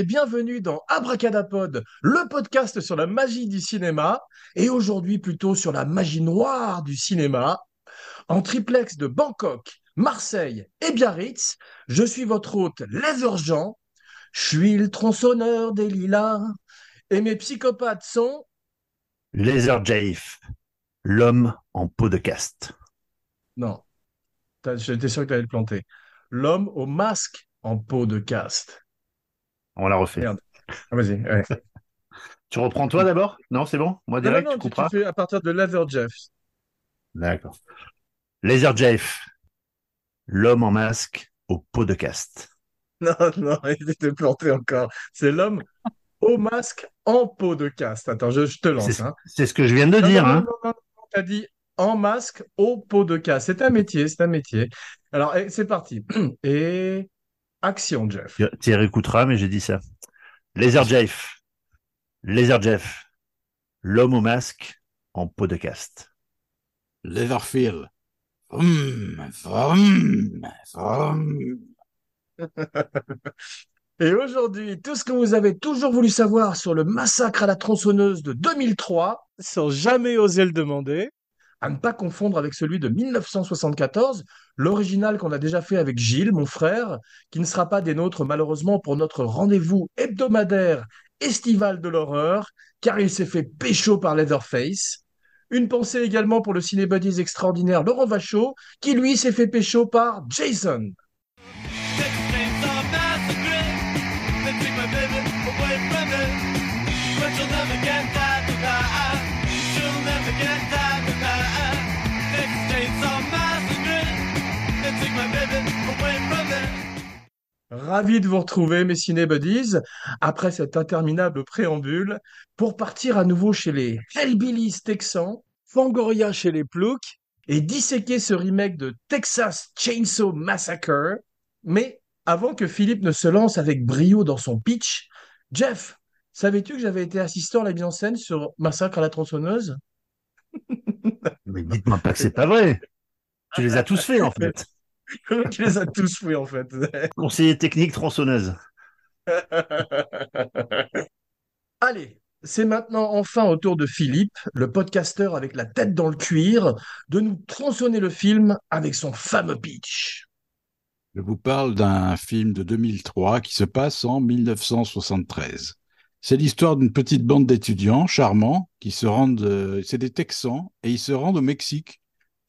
et bienvenue dans Abracadapod, le podcast sur la magie du cinéma, et aujourd'hui plutôt sur la magie noire du cinéma. En triplex de Bangkok, Marseille et Biarritz, je suis votre hôte Leather Jean. Je suis le tronçonneur des lilas, et mes psychopathes sont... Laser Jafe, l'homme en peau de caste. Non, j'étais sûr que tu allais le planter. L'homme au masque en peau de caste. On la refait. Merde. Ah, vas-y, ouais. Tu reprends toi d'abord? Non, c'est bon? Moi Non, non, direct, non, tu couperas? fais à partir de Leather Jeff. D'accord. Laser Jafe, l'homme en masque aux peaux de caste. Non, non, il était planté encore. C'est l'homme au masque en peau de caste. Attends, je, je te lance. C'est Hein. c'est ce que je viens de Non, dire. non, hein. non, dit en masque au peau de caste. C'est un métier, c'est un métier. Alors, eh, c'est parti. Et action, Jeff. Tu tu y réécouteras, mais j'ai dit ça. Laser Jafe, Laser Jeff, l'homme au masque en peau de caste. Leatherfield. Vroom, vroom, vroom. Et aujourd'hui, tout ce que vous avez toujours voulu savoir sur le massacre à la tronçonneuse de 2003, sans jamais oser le demander, à ne pas confondre avec celui de 1974, l'original qu'on a déjà fait avec Gilles, mon frère, qui ne sera pas des nôtres malheureusement pour notre rendez-vous hebdomadaire estival de l'horreur, car il s'est fait pécho par Leatherface. Une pensée également pour le cinébuddies extraordinaire Laurent Vachaud, qui lui s'est fait pécho par Jason. Ravi de vous retrouver, mes cinébuddies, après cet interminable préambule, pour partir à nouveau chez les Hellbillies texans, Fangoria chez les Ploucs, et disséquer ce remake de Texas Chainsaw Massacre. Mais avant que Philippe ne se lance avec brio dans son pitch, Jeff, savais-tu que j'avais été assistant à la mise en scène sur Massacre à la tronçonneuse? Mais dites-moi pas que c'est pas vrai. Tu les as tous faits, en fait. Tu les as tous fait, en fait. Conseiller technique tronçonneuse. Allez, c'est maintenant enfin au tour de Philippe, le podcasteur avec la tête dans le cuir, de nous tronçonner le film avec son fameux pitch. Je vous parle d'un film de 2003 qui se passe en 1973. C'est l'histoire d'une petite bande d'étudiants charmants qui se rendent, euh, c'est des Texans, et ils se rendent au Mexique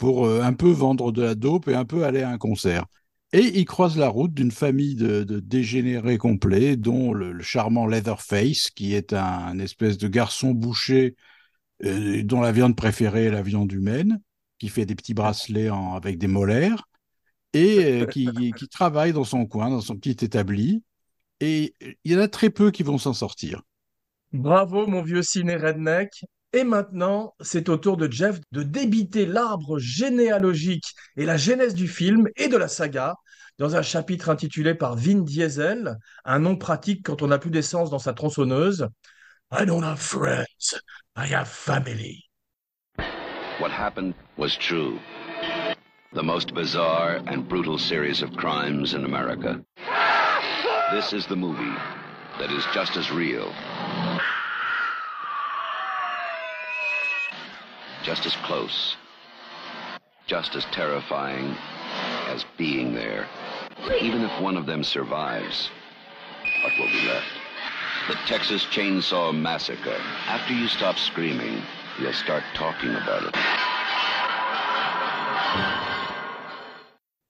pour euh, un peu vendre de la dope et un peu aller à un concert. Et ils croisent la route d'une famille de, dégénérés complets, dont le, charmant Leatherface, qui est un, espèce de garçon boucher euh, dont la viande préférée est la viande humaine, qui fait des petits bracelets en- avec des molaires et euh, qui- qui travaille dans son coin, dans son petit établi. Et il y en a très peu qui vont s'en sortir. Bravo, mon vieux ciné redneck. Et maintenant, c'est au tour de Jeff de débiter l'arbre généalogique et la genèse du film et de la saga dans un chapitre intitulé par Vin Diesel, un nom pratique quand on n'a plus d'essence dans sa tronçonneuse. I don't have friends, I have family. What happened was true. The most bizarre and brutal series of crimes in America. This is the movie that is just as real, just as close, just as terrifying as being there. Even if one of them survives, what will be left? The Texas Chainsaw Massacre. After you stop screaming, you'll start talking about it.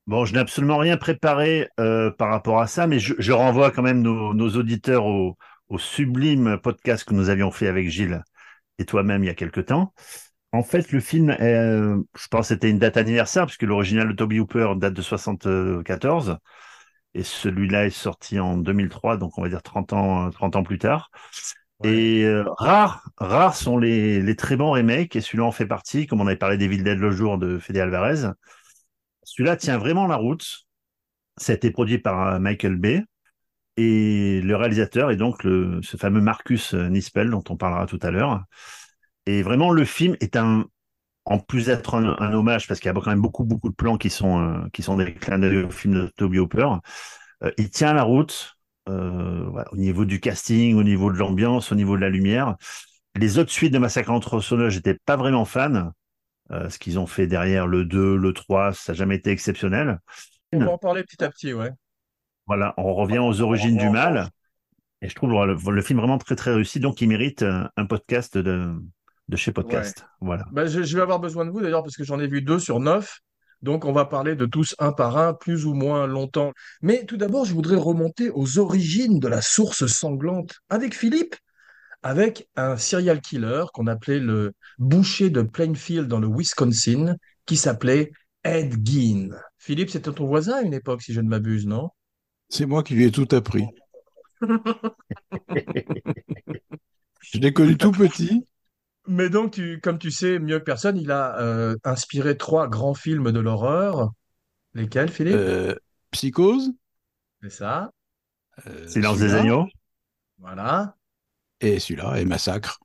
Bon, je n'ai absolument rien préparé euh, par rapport à ça, mais je, je renvoie quand même nos, nos auditeurs au, au sublime podcast que nous avions fait avec Gilles et toi-même il y a quelque temps. En fait, le film, est, euh, je pense que c'était une date anniversaire, puisque l'original de Toby Hooper date de 74, et celui-là est sorti en 2003, donc on va dire 30 ans, 30 ans plus tard. Et euh, rares, rares sont les, les très bons remakes, et celui-là en fait partie, comme on avait parlé des Villes Dead le jour de Fede Alvarez. Celui-là tient vraiment la route. Ça a été produit par euh, Michael Bay. Et le réalisateur est donc le, ce fameux Marcus Nispel, dont on parlera tout à l'heure. Et vraiment, le film est un, en plus d'être un, un hommage, parce qu'il y a quand même beaucoup, beaucoup de plans qui sont, euh, qui sont des clins d'œil au film de Toby Hooper, euh, il tient la route euh, voilà, au niveau du casting, au niveau de l'ambiance, au niveau de la lumière. Les autres suites de Massacre la tronçonneuse, j'étais pas vraiment fan. Ce qu'ils ont fait derrière le 2, le 3, ça n'a jamais été exceptionnel. On va en parler petit à petit, ouais. Voilà, on revient aux origines du mal. Et je trouve le, le film vraiment très très réussi, donc il mérite un podcast de, de chez Podcast. Voilà. Bah, je, je vais avoir besoin de vous d'ailleurs parce que j'en ai vu deux sur neuf. Donc on va parler de tous un par un, plus ou moins longtemps. Mais tout d'abord, je voudrais remonter aux origines de la source sanglante avec Philippe, avec un serial killer qu'on appelait le boucher de Plainfield dans le Wisconsin, qui s'appelait Ed Gein. Philippe, c'était ton voisin à une époque, si je ne m'abuse, non? C'est moi qui lui ai tout appris. Je l'ai connu tout petit. Mais donc, tu, comme tu sais mieux que personne, il a euh, inspiré trois grands films de l'horreur. Lesquels, Philippe? Euh, Psychose, C'est ça. euh, Silence des agneaux. Voilà. Et celui-là, et Massacre.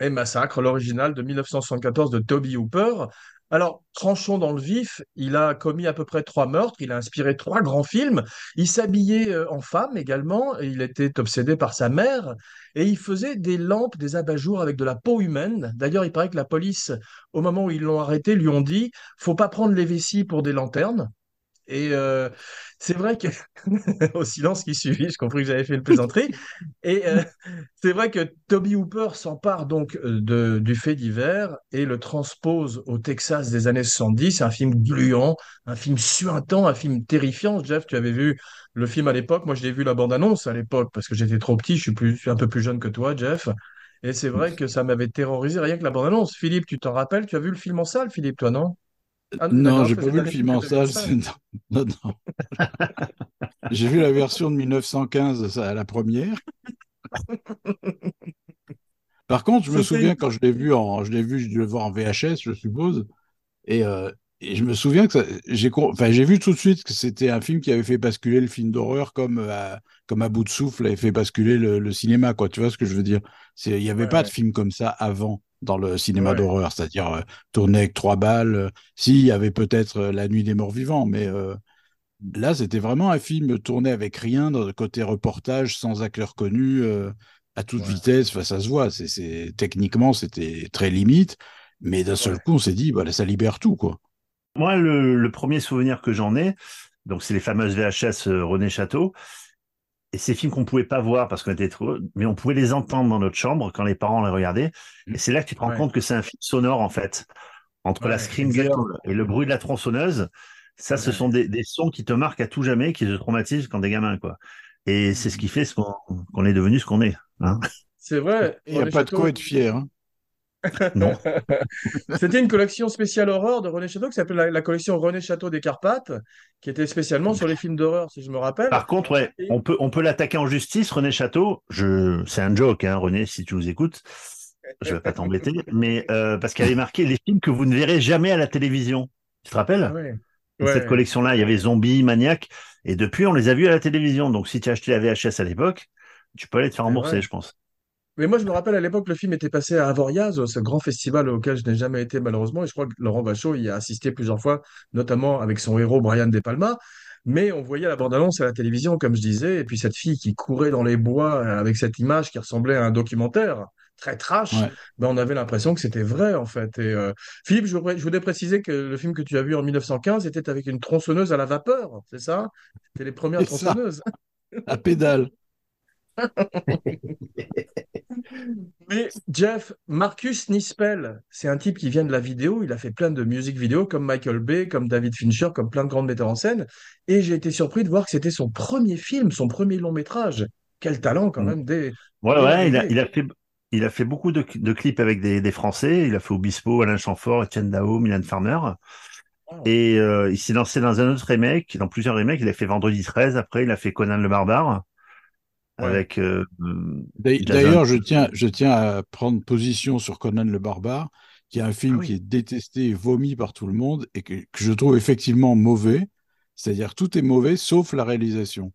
Et Massacre, l'original de 1974 de Toby Hooper. Alors, tranchons dans le vif, il a commis à peu près trois meurtres, il a inspiré trois grands films, il s'habillait euh, en femme également, il était obsédé par sa mère, et il faisait des lampes, des abat-jours avec de la peau humaine. D'ailleurs, il paraît que la police, au moment où ils l'ont arrêté, lui ont dit, faut pas prendre les vessies pour des lanternes. Et euh, c'est vrai que, au silence qui suivit, j'ai compris que j'avais fait une plaisanterie. Et euh, c'est vrai que Toby Hooper s'empare donc euh, de, du fait divers et le transpose au Texas des années 70. C'est un film gluant, un film suintant, un film terrifiant. Jeff, tu avais vu le film à l'époque. Moi, je l'ai vu la bande-annonce à l'époque parce que j'étais trop petit. Je suis, plus, je suis un peu plus jeune que toi, Jeff. Et c'est vrai que ça m'avait terrorisé rien que la bande-annonce. Philippe, tu t'en rappelles? Tu as vu le film en salle, Philippe, toi, non? Ah, non, j'ai pas vu le film en salle. Non, non. J'ai vu la version de 1915 ça, à la première. Par contre, je me souviens quand je l'ai vu en, je l'ai vu, je dû le voir en VHS, je suppose, et, euh, et je me souviens que j'ai, enfin, j'ai vu tout de suite que c'était un film qui avait fait basculer le film d'horreur comme euh, à, comme à bout de souffle avait fait basculer le, le cinéma, quoi. Tu vois ce que je veux dire? Il y avait Ouais, pas ouais. de film comme ça avant dans le cinéma Ouais. d'horreur, c'est-à-dire euh, tourné avec trois balles. euh, si, il y avait peut-être euh, La Nuit des Morts Vivants, mais Là, c'était vraiment un film tourné avec rien, dans le côté reportage, sans acteurs connus, euh, à toute Ouais. vitesse. Enfin, ça se voit. C'est, techniquement, c'était très limite. Mais d'un seul Ouais. coup, on s'est dit, bah, ça libère tout, quoi. Moi, le, le premier souvenir que j'en ai, donc c'est les fameuses VHS René Château. Et ces films qu'on pouvait pas voir parce qu'on était trop, mais on pouvait les entendre dans notre chambre quand les parents les regardaient. Et c'est là que tu te rends Ouais. compte que c'est un film sonore en fait. Entre la Scream exactement. Girl et le bruit de la tronçonneuse, ça, ce sont des, des sons qui te marquent à tout jamais, qui te traumatisent quand t'es gamin, quoi. Et c'est ce qui fait ce qu'on est devenu ce qu'on est. Hein C'est vrai. Il n'y a pas de quoi être fier. hein. Non. C'était une collection spéciale horreur de René Château qui s'appelait la, la collection René Château des Carpates, qui était spécialement sur les films d'horreur, si je me rappelle. Par contre, ouais, on peut, on peut l'attaquer en justice, René Château. Je, c'est un joke, hein, René, si tu nous écoutes. Je vais pas t'embêter, mais euh, parce qu'elle avait marqué les films que vous ne verrez jamais à la télévision. Tu te rappelles? Ah ouais. Et Ouais. Cette collection-là, il y avait Zombie, Maniac, et depuis, on les a vus à la télévision. Donc, si tu as acheté la VHS à l'époque, tu peux aller te faire rembourser, je pense. Mais moi, je me rappelle à l'époque, le film était passé à Avoriaz, ce grand festival auquel je n'ai jamais été malheureusement, et je crois que Laurent Vachon y a assisté plusieurs fois, notamment avec son héros Brian De Palma. Mais on voyait la bande-annonce à la télévision, comme je disais, et puis cette fille qui courait dans les bois euh, avec cette image qui ressemblait à un documentaire très trash, Ouais. ben on avait l'impression que c'était vrai en fait. Et euh, Philippe, je voudrais, je voudrais préciser que le film que tu as vu en 1915 était avec une tronçonneuse à la vapeur, c'est ça? C'était les premières tronçonneuses. À pédale. Mais Jeff, Marcus Nispel, c'est un type qui vient de la vidéo. Il a fait plein de musiques vidéo comme Michael Bay, comme David Fincher, comme plein de grands metteurs en scène. Et j'ai été surpris de voir que c'était son premier film, son premier long métrage. Quel talent quand Mm. même. Des... Ouais, il a, l'arrivée. il a fait, il a fait beaucoup de, de clips avec des, des Français. Il a fait Obispo, Alain Chamfort, Etienne Dao, Milan Farmer. Et euh, il s'est lancé dans un autre remake, dans plusieurs remakes. Il a fait Vendredi 13. Après, il a fait Conan le Barbare. Ouais. Avec euh, D'ailleurs, je tiens, je tiens à prendre position sur Conan le Barbare, qui est un film Ah oui. qui est détesté et vomi par tout le monde et que, que je trouve effectivement mauvais. C'est-à-dire tout est mauvais sauf la réalisation,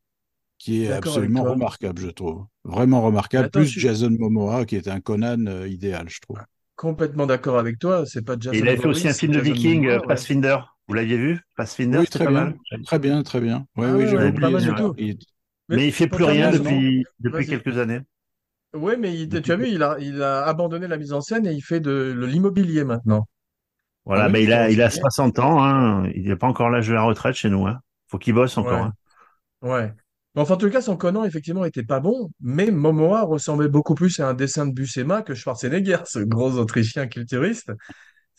qui est absolument remarquable, je trouve. Vraiment remarquable. Attends, Plus je Jason Momoa, qui est un Conan euh, idéal, je trouve. Complètement d'accord avec toi. C'est pas Jason Et il avait fait aussi un film de Jason Viking, Momoa, euh, ouais. Pathfinder. Vous l'aviez vu? Pathfinder, Oui, très pas bien. mal. Très bien, très bien. Oui, Ah oui, ouais, j'avais ouais, pas oublié mal du tout. Il est- Mais il fait plus rien depuis, quelques années. Oui, mais il- Depuis tu as vu, il a, il a abandonné la mise en scène et il fait de, de l'immobilier maintenant. Voilà, Ah oui, mais il a, il a c'est- 60 ans, hein. Il n'est pas encore l'âge de la retraite chez nous, hein. Faut qu'il bosse encore, Ouais. hein. Ouais. Mais Enfin, en tout cas, son Conan, effectivement, était pas bon, mais Momoa ressemblait beaucoup plus à un dessin de Buscema que Schwarzenegger, ce gros Autrichien culturiste.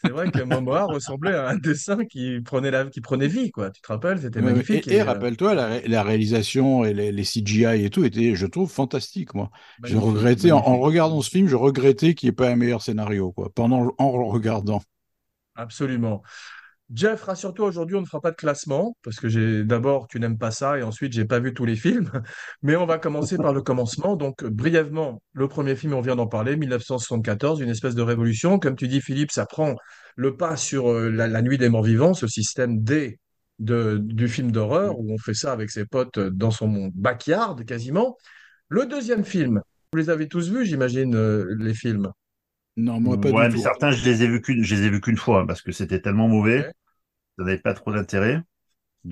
C'est vrai que Momoa ressemblait à un dessin qui prenait la, qui prenait vie, quoi. Tu te rappelles, c'était magnifique. Et, et euh, rappelle-toi, la, ré- la réalisation et les, les CGI et tout était, je trouve, fantastique, moi. Magnifique, regretté, en, regardant ce film, je regrettais qu'il n'y ait pas un meilleur scénario, quoi, pendant, en le regardant. Absolument. Jeff, rassure-toi, aujourd'hui, on ne fera pas de classement, parce que j'ai d'abord, tu n'aimes pas ça, et ensuite, j'ai pas vu tous les films. Mais on va commencer par le commencement. Donc, brièvement, le premier film, on vient d'en parler, 1974, une espèce de révolution. Comme tu dis, Philippe, ça prend le pas sur euh, la, la Nuit des Morts Vivants, ce système D de, du film d'horreur, où on fait ça avec ses potes euh, dans son backyard, quasiment. Le deuxième film, vous les avez tous vus, j'imagine, euh, les films? Non, moi, pas Ouais, du mais tout. certains, je les ai vus qu'une, je les ai vus qu'une fois, parce que c'était tellement mauvais. Ça n'avait pas trop d'intérêt.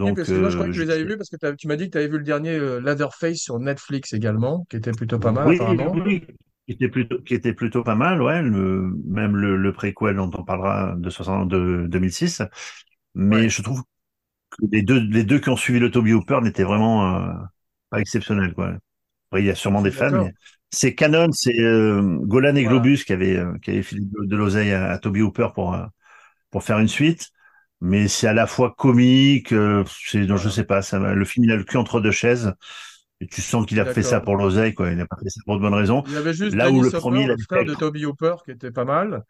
Oui, Donc, parce que moi, je crois euh, que tu je- les avais vus parce que tu m'as dit que tu avais vu le dernier euh, Leatherface sur Netflix également, qui était plutôt pas mal oui, apparemment. oui, qui était plutôt, qui était plutôt pas mal, ouais, le, même le, le préquel dont on parlera de 60, de 2006. Mais Ouais. je trouve que les deux, les deux qui ont suivi le Toby Hooper n'étaient vraiment euh, pas exceptionnels, quoi. Après, il y a sûrement des fans, mais c'est Canon, c'est euh, Golan et Voilà. Globus qui avaient, euh, qui avaient filé de, de l'oseille à, à Toby Hooper pour, pour faire une suite. Mais c'est à la fois comique, euh, c'est, je sais pas, ça, le film il a le cul entre deux chaises. Et tu sens qu'il a fait ça pour l'oseille, quoi. Il n'a pas fait ça pour de bonnes raisons. Il y avait juste Là où le premier, Hopper, le frère de Toby Hooper, qui était pas mal.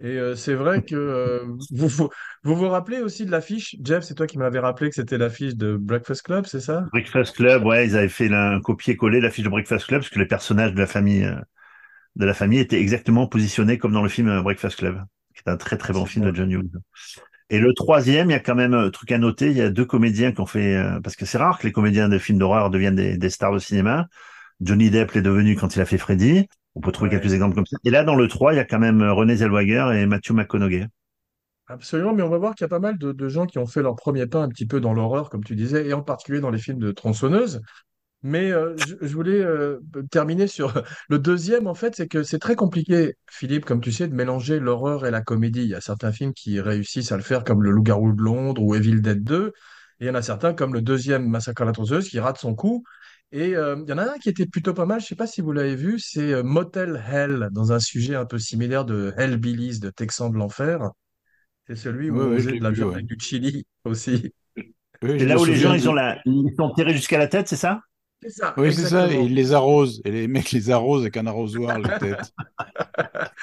Et euh, c'est vrai que euh, vous, vous vous vous rappelez aussi de l'affiche, Jeff, c'est toi qui m'avais rappelé que c'était l'affiche de Breakfast Club, c'est ça? Breakfast Club, ouais, ils avaient fait un copier-coller la fiche de Breakfast Club parce que les personnages de la famille, euh, de la famille étaient exactement positionnés comme dans le film Breakfast Club, qui est un très très bon c'est film de. John Hughes. Et le troisième, il y a quand même un truc à noter, il y a deux comédiens qui ont fait, euh, parce que c'est rare que les comédiens de films d'horreur deviennent des, des stars de cinéma. Johnny Depp l'est devenu quand il a fait Freddy. On peut trouver Ouais. quelques exemples comme ça. Et là, dans le 3, il y a quand même euh, René Zellweger et Matthew McConaughey. Absolument, mais on va voir qu'il y a pas mal de, de gens qui ont fait leur premier pas un petit peu dans l'horreur, comme tu disais, et en particulier dans les films de tronçonneuse. Mais euh, je, je voulais euh, terminer sur le deuxième, en fait, c'est que c'est très compliqué, Philippe, comme tu sais, de mélanger l'horreur et la comédie. Il y a certains films qui réussissent à le faire, comme Le Loup-garou de Londres ou Evil Dead 2, et il y en a certains, comme le deuxième Massacre à la tronçonneuse, qui rate son coup. Et euh, il y en a un qui était plutôt pas mal, je sais pas si vous l'avez vu, c'est euh, Motel Hell, dans un sujet un peu similaire de Hellbillies, de Texans de l'enfer. C'est celui où Oui, on de la vu, viande ouais. du chili aussi. Oui, C'est là où les gens, souviens ils de- ont la, ils sont tirés jusqu'à la tête, c'est ça? C'est ça, Oui, c'est ça, et ils les arrosent. Et les mecs les arrosent avec un arrosoir, la tête.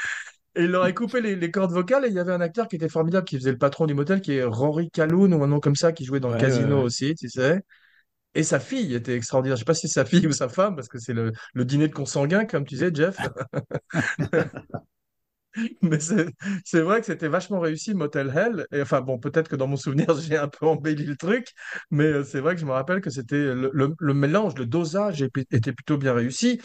Et il leur a coupé les, les cordes vocales et il y avait un acteur qui était formidable qui faisait le patron du motel qui est Rory Calhoun ou un nom comme ça qui jouait dans Ouais, Casino ouais. aussi, tu sais. Et sa fille était extraordinaire. Je sais pas si c'est sa fille ou sa femme parce que c'est le, le dîner de consanguin comme tu disais Jeff. Mais c'est vrai que c'était vachement réussi Motel Hell. Et enfin bon, peut-être que dans mon souvenir j'ai un peu embelli le truc, mais euh, c'est vrai que je me rappelle que c'était le, mélange, le dosage était plutôt bien réussi.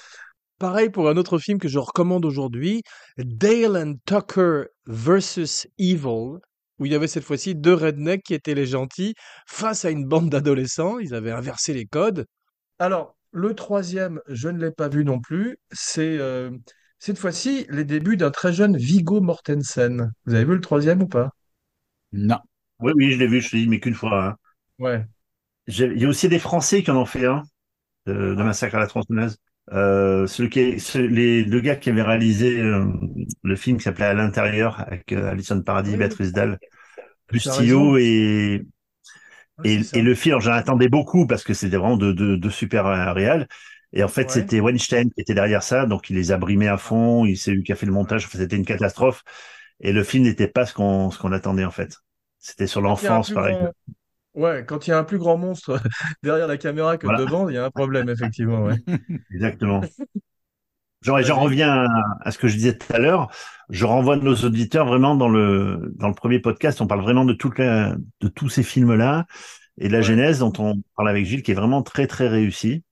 Pareil pour un autre film que je recommande aujourd'hui, Dale and Tucker versus Evil, où il y avait cette fois-ci deux rednecks qui étaient les gentils face à une bande d'adolescents. Ils avaient inversé les codes. Alors, le troisième, je ne l'ai pas vu non plus. C'est euh, cette fois-ci les débuts d'un très jeune Viggo Mortensen. Vous avez vu le troisième ou pas? Non. Oui, oui, je l'ai vu, je te dis, mais qu'une fois. hein. Ouais. Il y a aussi des Français qui en ont fait un, de, de Ah. Massacre à la tronçonneuse. Euh, celui qui est, ce- les deux gars qui avaient réalisé euh, le film qui s'appelait À l'intérieur avec euh, Alison Paradis, Oui. Béatrice Dalle, Bustillo raison. et, Ouais, et, le film. alors, J'en attendais beaucoup parce que c'était vraiment de, de, de super euh, réal. Et en fait, Ouais. c'était Weinstein qui était derrière ça, donc il les a brimés à fond. Il c'est lui qui a fait le montage. Enfin, c'était une catastrophe. Et le film n'était pas ce qu'on ce qu'on attendait en fait. C'était sur l'enfance, pareil. grand... Ouais, quand il y a un plus grand monstre derrière la caméra que Voilà. devant, il y a un problème, effectivement. Ouais. Exactement. Genre, et j'en reviens à, à ce que je disais tout à l'heure. Je renvoie nos auditeurs vraiment dans le dans le premier podcast. On parle vraiment de toute la, de tous ces films-là et de la Ouais. genèse dont on parle avec Gilles, qui est vraiment très très réussi.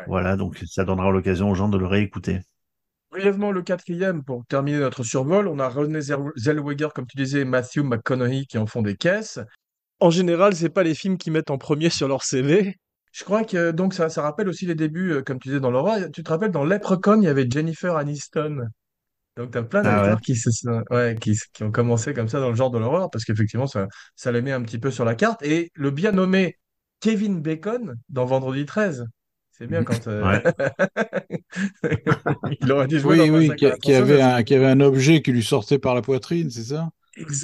Ouais. Voilà, donc ça donnera l'occasion aux gens de le réécouter. Brièvement, le quatrième, pour terminer notre survol, on a René Zell- Zellweger, comme tu disais, et Matthew McConaughey qui en font des caisses. En général, c'est pas les films qu'ils mettent en premier sur leur CV. Je crois que donc ça, ça rappelle aussi les débuts, euh, comme tu disais dans l'horreur. Tu te rappelles dans Leprechaun, il y avait Jennifer Aniston. Donc, tu as plein Ah ouais. d'acteurs qui, se sont- ouais, qui, qui ont commencé comme ça dans le genre de l'horreur, parce qu'effectivement, ça, ça les met un petit peu sur la carte. Et le bien nommé Kevin Bacon dans Vendredi 13. C'est bien quand. euh, Ouais. Il aurait dans Oui, oui, qui, avait un, qui avait un objet qui lui sortait par la poitrine, c'est ça?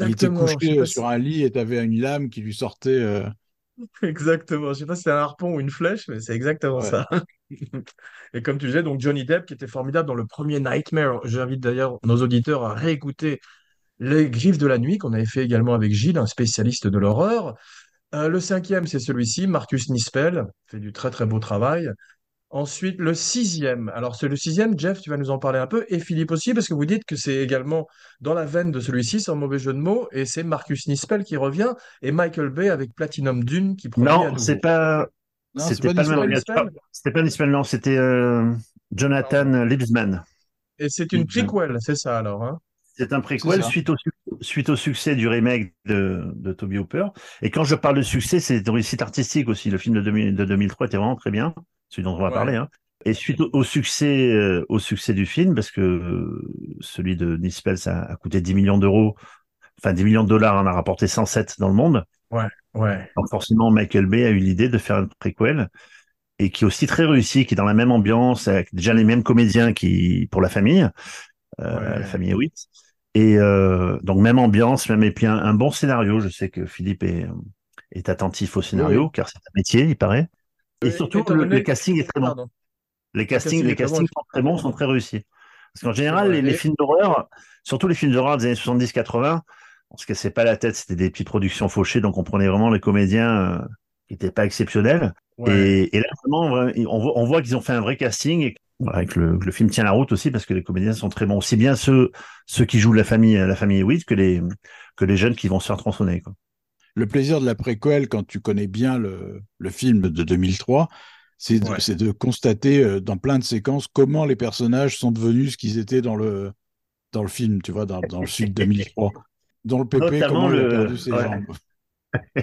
Il était Exactement. Je sais couché si- sur un lit et tu avais une lame qui lui sortait. euh, Exactement. Je sais pas si c'est un harpon ou une flèche, mais c'est exactement Ouais. ça. Et comme tu disais, donc Johnny Depp qui était formidable dans le premier Nightmare. J'invite d'ailleurs nos auditeurs à réécouter Les Griffes de la Nuit qu'on avait fait également avec Gilles, un spécialiste de l'horreur. Euh, le cinquième, c'est celui-ci, Marcus Nispel, fait du très très beau travail. Ensuite, le sixième. Alors, c'est le sixième, Jeff, tu vas nous en parler un peu, et Philippe aussi, parce que vous dites que c'est également dans la veine de celui-ci, sans mauvais jeu de mots, et c'est Marcus Nispel qui revient, et Michael Bay avec Platinum Dune qui produit à Non, c'est pas, Non, c'est c'était pas pas pas Nispel, non, c'était euh, Jonathan Liebsman. Et c'est une prequel, c'est ça alors, hein? C'est un préquel suite au, su- suite au succès du remake de, de Toby Hooper. Et quand je parle de succès, c'est une réussite artistique aussi. Le film de, 2000 de 2003 était vraiment très bien, celui dont on va Ouais. parler. Hein. Et suite au, au succès, euh, au succès du film, parce que euh, celui de Nispel, ça a coûté 10 millions d'euros, enfin 10 millions de dollars, on a rapporté 107 dans le monde. Ouais, ouais. Donc forcément, Michael Bay a eu l'idée de faire un préquel et qui est aussi très réussi, qui est dans la même ambiance, avec déjà les mêmes comédiens qui pour la famille, euh, Ouais. la famille Hewitt. Et euh, donc même ambiance, même et puis un, un bon scénario. Je sais que Philippe est, est attentif au scénario, Oui. car c'est un métier, il paraît. Et Euh, surtout, le, le casting est très bon. Pardon. Les castings, casting les castings sont très bons, sont très réussis. Parce qu'en général, les, films d'horreur, surtout les films d'horreur des années 70-80, on se cassait pas la tête, c'était des petites productions fauchées, donc on prenait vraiment les comédiens euh, qui n'étaient pas exceptionnels. Ouais. Et, et là, vraiment, vra- on voit, on voit qu'ils ont fait un vrai casting et voilà, que le, le film tient la route aussi parce que les comédiens sont très bons. Aussi bien ceux, ceux qui jouent la famille, la famille Hewitt que les, que les jeunes qui vont se faire tronçonner. Quoi. Le plaisir de la préquelle, quand tu connais bien le, le film de 2003, c'est de, Ouais. c'est de constater euh, dans plein de séquences comment les personnages sont devenus ce qu'ils étaient dans le, dans le film, tu vois, dans, dans le film 2003. Dans le PP, Notamment comment il a le- perdu ses ouais. jambes.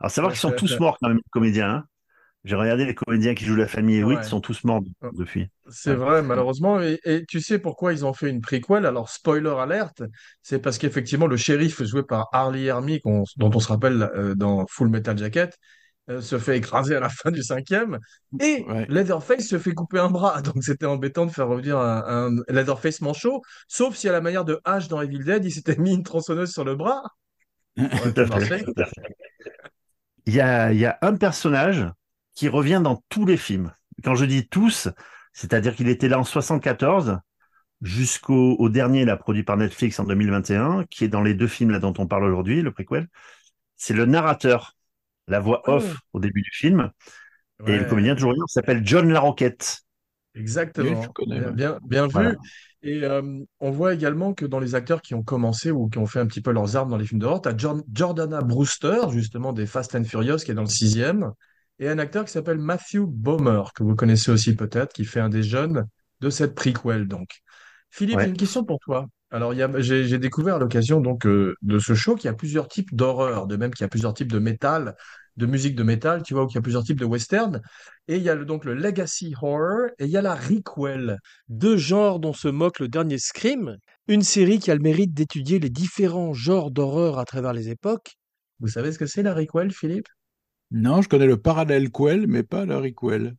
Alors, savoir qu'ils sont tous morts quand même, les comédiens. hein. J'ai regardé les comédiens qui jouent la famille Hewitt, Ouais. sont tous morts depuis. C'est vrai, malheureusement. Et, et tu sais pourquoi ils ont fait une prequel? Alors, spoiler alerte, c'est parce qu'effectivement, le shérif joué par Harley Hermy, dont on se rappelle euh, dans Full Metal Jacket, euh, se fait écraser à la fin du cinquième. Et Ouais. Leatherface se fait couper un bras. Donc, c'était embêtant de faire revenir un, un Leatherface manchot. Sauf si, à la manière de H dans Evil Dead, il s'était mis une tronçonneuse sur le bras. Tout à fait, y a, il y a un personnage qui revient dans tous les films. Quand je dis tous, c'est-à-dire qu'il était là en 74 jusqu'au au dernier, là, produit par Netflix en 2021, qui est dans les deux films là dont on parle aujourd'hui, le prequel. C'est le narrateur, la voix Oh. off au début du film. Et le Ouais. comédien toujours s'appelle John Larroquette. Exactement. Oui, je connais, bien, ouais. bien, bien vu. Voilà. Et euh, on voit également que dans les acteurs qui ont commencé ou qui ont fait un petit peu leurs armes dans les films d'horreur, tu as Jordana Brewster, justement des Fast and Furious, qui est dans le sixième, et un acteur qui s'appelle Matthew Bomer, que vous connaissez aussi peut-être, qui fait un des jeunes de cette prequel. Donc, Philippe, Ouais. une question pour toi. Alors, j'ai j'ai découvert à l'occasion donc euh, de ce show qu'il y a plusieurs types d'horreur, de même qu'il y a plusieurs types de métal, de musique de métal, tu vois, ou qu'il y a plusieurs types de western. Et il y a le- donc le Legacy Horror et il y a la Requel, deux genres dont se moque le dernier Scream, une série qui a le mérite d'étudier les différents genres d'horreur à travers les époques. Vous savez ce que c'est la Requel, Philippe? Non, je connais le parallèle quel, mais pas le requel.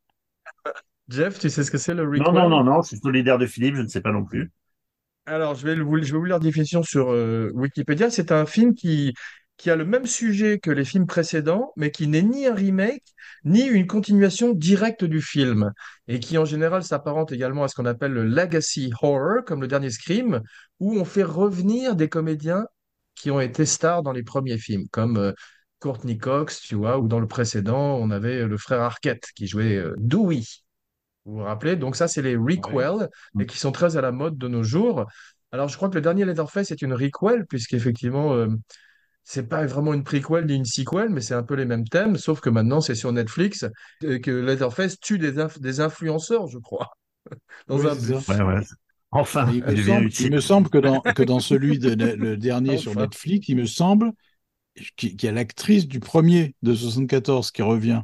Jeff, tu sais ce que c'est le Requel? Non, non, non, non, je suis solidaire de Philippe, je ne sais pas non plus. Alors, je vais le- vous, je vais vous lire la définition sur euh, Wikipédia. C'est un film qui, qui a le même sujet que les films précédents, mais qui n'est ni un remake, ni une continuation directe du film, et qui en général s'apparente également à ce qu'on appelle le legacy horror, comme le dernier Scream, où on fait revenir des comédiens qui ont été stars dans les premiers films, comme euh, Courtney Cox, tu vois, ou dans le précédent, on avait le frère Arquette qui jouait euh, Dewey. Vous vous rappelez? Donc ça, c'est les requels, et qui sont très à la mode de nos jours. Alors, je crois que le dernier Leatherface est une requel, puisqu'effectivement, euh, c'est pas vraiment une prequel ni une sequel, mais c'est un peu les mêmes thèmes, sauf que maintenant, c'est sur Netflix, et que Leatherface tue des, inf- des influenceurs, je crois, dans Oui, un c'est bus. ça. Ouais, ouais. Enfin, il, me semble, il utile. me semble que dans, que dans celui de le, le dernier sur. Netflix, il me semble qu'il y a l'actrice du premier de 74 qui revient.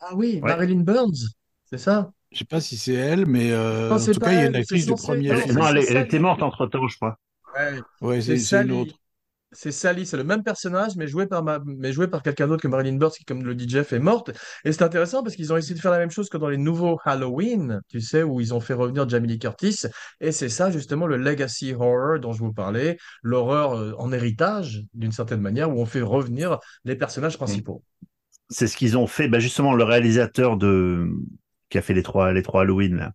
Ah oui, Ouais. Marilyn Burns, c'est ça? Je sais pas si c'est elle, mais euh, Non, en tout cas, il y a elle, une actrice du premier non, Elle- non, elle, elle était morte entre temps, je crois. Ouais, Ouais, c'est une autre. C'est Sally, c'est le même personnage, mais joué par, par quelqu'un d'autre que Marilyn Burns, qui, comme le dit Jeff, est morte. Et c'est intéressant parce qu'ils ont essayé de faire la même chose que dans les nouveaux Halloween, tu sais, où ils ont fait revenir Jamie Lee Curtis. Et c'est ça, justement, le legacy horror dont je vous parlais, l'horreur euh, en héritage, d'une certaine manière, où on fait revenir les personnages principaux. C'est ce qu'ils ont fait. Bah, justement, le réalisateur de qui a fait les trois les trois Halloween,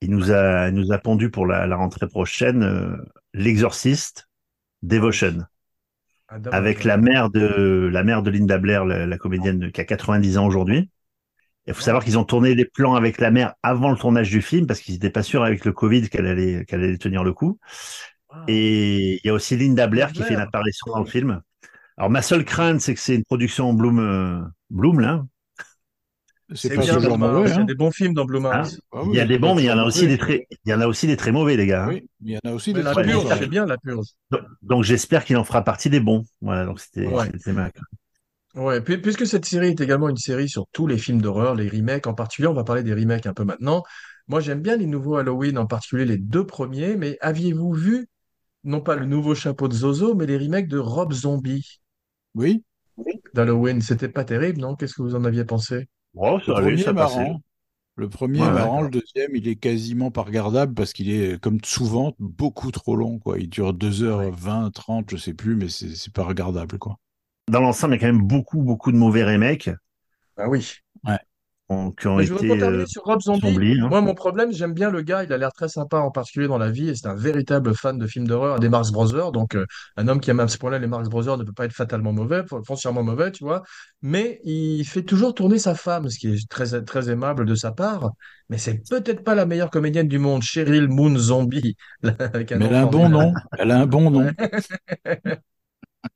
il nous a nous a pondu pour la, la rentrée prochaine euh, L'Exorciste, Devotion, Ah, avec la mère de la mère de Linda Blair, la, la comédienne qui a 90 ans aujourd'hui. Il faut savoir qu'ils ont tourné les plans avec la mère avant le tournage du film parce qu'ils n'étaient pas sûrs avec le Covid qu'elle allait qu'elle allait tenir le coup. Et il y a aussi Linda Blair qui Blair. fait une apparition dans le film. Alors ma seule crainte, c'est que c'est une production Bloom, euh, Bloom là. C'est bien toujours Blumhouse, mauvais. Il y a hein. des bons films dans. Hein Ah il y a des bons, mais il y en a aussi mauvais. des très, il y en a aussi des très mauvais les gars. hein. Oui, mais il y en a aussi Mais des la très j'espère. c'est bien la purge. Donc, donc j'espère qu'il en fera partie des bons. Voilà, donc c'était Ouais. c'était ma- Ouais, pu- puisque cette série est également une série sur tous les films d'horreur, les remakes en particulier, on va parler des remakes un peu maintenant. Moi, j'aime bien les nouveaux Halloween, en particulier les deux premiers, mais aviez-vous vu, non pas le nouveau chapeau de Zozo, mais les remakes de Rob Zombie? Oui, d'Halloween? C'était pas terrible, non? Qu'est-ce que vous en aviez pensé? Oh, le allait, premier ça passait. marrant. Le premier Ouais, est ouais. marrant, le deuxième, il est quasiment pas regardable parce qu'il est, comme souvent, beaucoup trop long, quoi. Il dure 2h20, 30, je sais plus, mais c'est c'est pas regardable, quoi. Dans l'ensemble, il y a quand même beaucoup beaucoup de mauvais remakes Ah oui. Ont- qui ont Mais je été pas terminer euh, sur Rob Zombie. hein. Moi, mon problème, j'aime bien le gars, il a l'air très sympa, en particulier dans la vie, et c'est un véritable fan de films d'horreur, des Marx Brothers. Donc, euh, un homme qui aime à ce point-là les Marx Brothers ne peut pas être fatalement mauvais, fon- foncièrement mauvais, tu vois. Mais il fait toujours tourner sa femme, ce qui est très, très aimable de sa part. Mais c'est peut-être pas la meilleure comédienne du monde, Cheryl Moon Zombie, avec un Mais elle a un bon nom. Elle a un bon nom.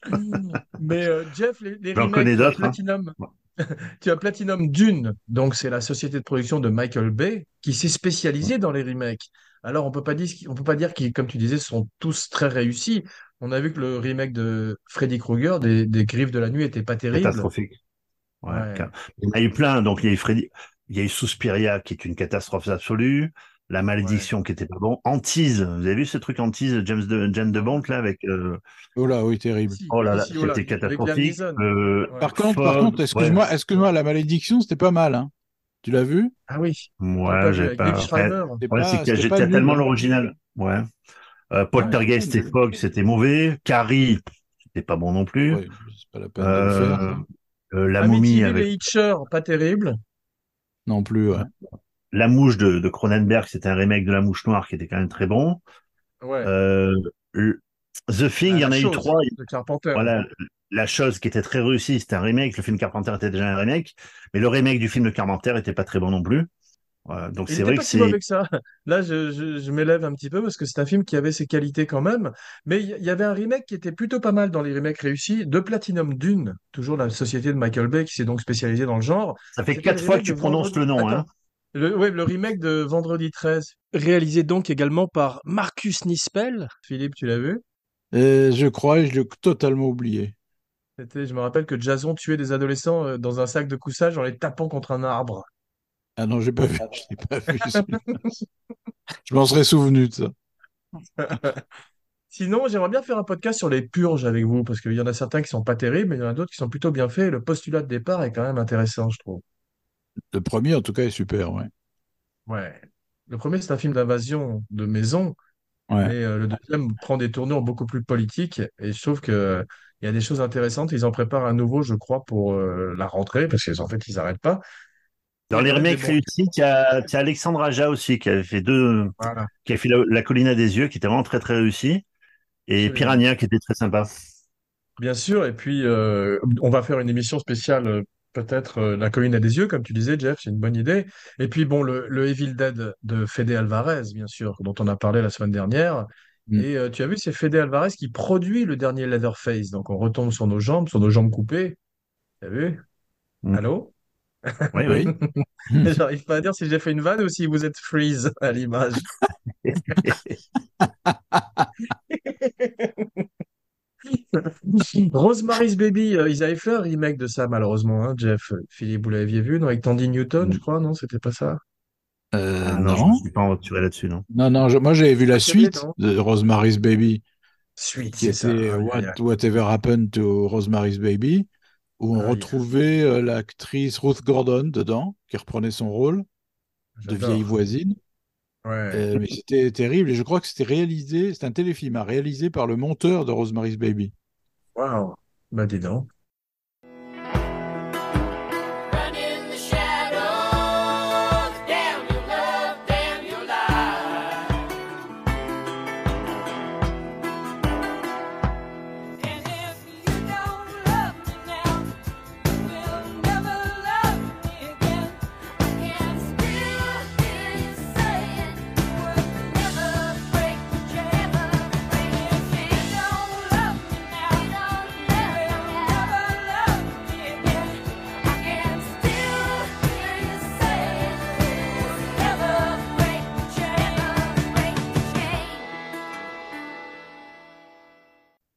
Mais euh, Jeff, les, les remakes, hein. Tu as Platinum Dune, donc c'est la société de production de Michael Bay qui s'est spécialisée dans les remakes. Alors on peut pas dire, on peut pas dire qu'ils, comme tu disais, sont tous très réussis. On a vu que le remake de Freddy Krueger, des, des Griffes de la Nuit, était pas terrible. Catastrophique. Ouais, Il y en a eu plein. Donc, il y a eu Freddy, il y a eu Suspiria qui est une catastrophe absolue. La malédiction qui était pas bon. Antise. Vous avez vu ce truc Antise, James de, Jane de Bont, là, avec, euh, Oh là, oui, terrible. Si, oh là là, si, c'était catastrophique. Euh, Ouais. Par contre, par contre, excuse-moi, excuse-moi, la malédiction, c'était pas mal, hein. Tu l'as vu? Ah oui. Ouais, vu j'ai pas. Ouais, nul, tellement hein. l'original. Ouais. Euh, Poltergeist Ouais, et Fog, c'était mauvais. Carrie, c'était pas bon non plus. Ouais, pas la peine de le faire. La momie avec Hitcher, pas terrible. Non plus, ouais. La Mouche de, Cronenberg, c'était un remake de La Mouche Noire qui était quand même très bon. Ouais. Euh, le- The Thing, il y Ah, en a eu trois. Carpenter. Voilà, la chose qui était très réussie, c'était un remake. Le film Carpenter était déjà un remake, mais le remake du film de Carpenter était pas très bon non plus. Voilà, donc c'est vrai pas que c'est. ça. Là, je, je, je m'élève un petit peu parce que c'est un film qui avait ses qualités quand même. Mais il y, avait un remake qui était plutôt pas mal dans les remakes réussis de Platinum Dune, toujours la société de Michael Bay qui s'est donc spécialisée dans le genre. Ça fait quatre fois que tu prononces Vendredi- le nom, hein. Le, ouais, le remake de Vendredi 13. Réalisé donc également par Marcus Nispel. Philippe, tu l'as vu? Et je crois, je l'ai totalement oublié. C'était, je me rappelle que Jason tuait des adolescents euh, dans un sac de couchage en les tapant contre un arbre. Ah non, j'ai pas vu. Je l'ai pas vu. Je m'en serais souvenu de ça. Sinon, j'aimerais bien faire un podcast sur les purges avec vous, parce qu'il y en a certains qui sont pas terribles, mais il y en a d'autres qui sont plutôt bien faits. Le postulat de départ est quand même intéressant, je trouve. Le premier, en tout cas, est super, ouais. Ouais. Le premier, c'est un film d'invasion de maison, Ouais. mais euh, le deuxième prend des tournures beaucoup plus politiques, et je trouve que il y a des choses intéressantes. Ils en préparent un nouveau, je crois, pour euh, la rentrée, parce qu'en fait, ils n'arrêtent pas. Dans les remakes réussis, il y a, a Alexandre Aja aussi qui avait fait deux, Voilà. qui a fait la, La colline à des yeux, qui était vraiment très très réussi, et. Piranha qui était très sympa. Bien sûr, et puis euh, on va faire une émission spéciale, peut-être euh, La colline à des yeux, comme tu disais, Jeff, c'est une bonne idée. Et puis bon, le, le Evil Dead de Fede Alvarez, bien sûr, dont on a parlé la semaine dernière. Mm. Et euh, tu as vu, c'est Fede Alvarez qui produit le dernier Leatherface. Donc on retombe sur nos jambes, sur nos jambes coupées. T'as vu? Mm. Allô? Oui, oui. J'arrive pas à dire si j'ai fait une vanne ou si vous êtes freeze à l'image. Rosemary's Baby, euh, ils avaient fait un remake de ça, malheureusement, hein, Jeff. Philippe, vous l'aviez vu, non, avec Tandy Newton, je crois, non, c'était pas ça? Euh, Ah non, je non, ne suis pas aventuré là-dessus, non. non, non, je- moi j'avais vu la Ah, suite de Rosemary's Baby, Suite, c'est ça. Ah, What. Whatever Happened to Rosemary's Baby, où on Aïe. retrouvait euh, l'actrice Ruth Gordon dedans, qui reprenait son rôle de vieille voisine. Ouais. Euh, mais c'était terrible, et je crois que c'était réalisé, c'est un téléfilm hein, réalisé par le monteur de Rosemary's Baby. Waouh. Bah, dis donc.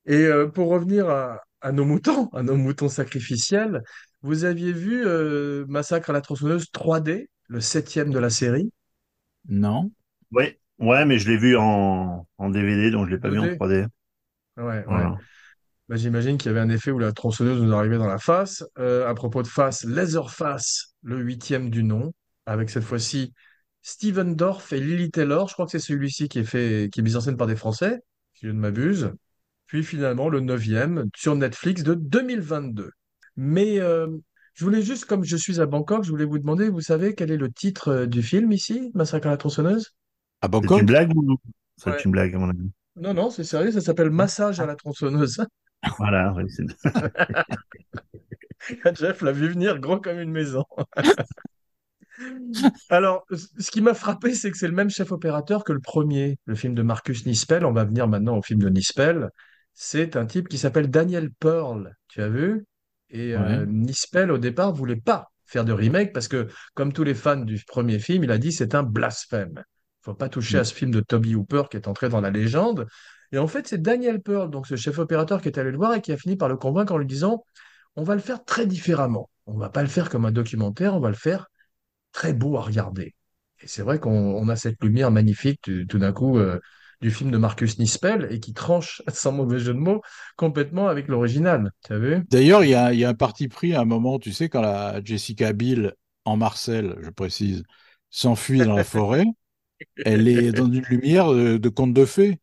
Et euh, pour revenir à, à nos moutons, à nos moutons sacrificiels, vous aviez vu euh, Massacre à la tronçonneuse 3D, le septième de la série? Non? Ouais, ouais, mais je l'ai vu en, en DVD, donc je l'ai pas vu en 2D? 3D. Ouais, ouais. Voilà. Bah, j'imagine qu'il y avait un effet où la tronçonneuse nous arrivait dans la face. Euh, à propos de face, Leatherface, le huitième du nom, avec cette fois-ci Steven Dorff et Lily Taylor. Je crois que c'est celui-ci qui est fait, qui est mis en scène par des Français, si je ne m'abuse. Puis finalement le neuvième sur Netflix de 2022. Mais euh, je voulais juste, comme je suis à Bangkok, je voulais vous demander, vous savez quel est le titre euh, du film ici, Massacre à la tronçonneuse? À C'est Bangkok? une blague ou c'est Ouais. une blague, à mon avis? Non, non, c'est sérieux, ça s'appelle Massage à la tronçonneuse. Voilà, ouais, c'est- Jeff l'a vu venir gros comme une maison. Alors, ce qui m'a frappé, c'est que c'est le même chef opérateur que le premier, le film de Marcus Nispel. On va venir maintenant au film de Nispel. C'est un type qui s'appelle Daniel Pearl. Tu as vu? Et euh. Nispel, au départ, voulait pas faire de remake parce que, comme tous les fans du premier film, il a dit c'est un blasphème. Faut pas toucher Mm. à ce film de Toby Hooper qui est entré dans la légende. Et en fait, c'est Daniel Pearl, donc ce chef opérateur qui est allé le voir et qui a fini par le convaincre en lui disant on va le faire très différemment. On va pas le faire comme un documentaire, on va le faire très beau à regarder. Et c'est vrai qu'on on a cette lumière magnifique tout d'un coup euh, du film de Marcus Nispel et qui tranche, sans mauvais jeu de mots, complètement avec l'original. Vu? D'ailleurs, il y a, il y a un parti pris à un moment, tu sais, quand la Jessica Biel, en Marcel, je précise, s'enfuit dans la forêt, elle est dans une lumière de, de conte de fées.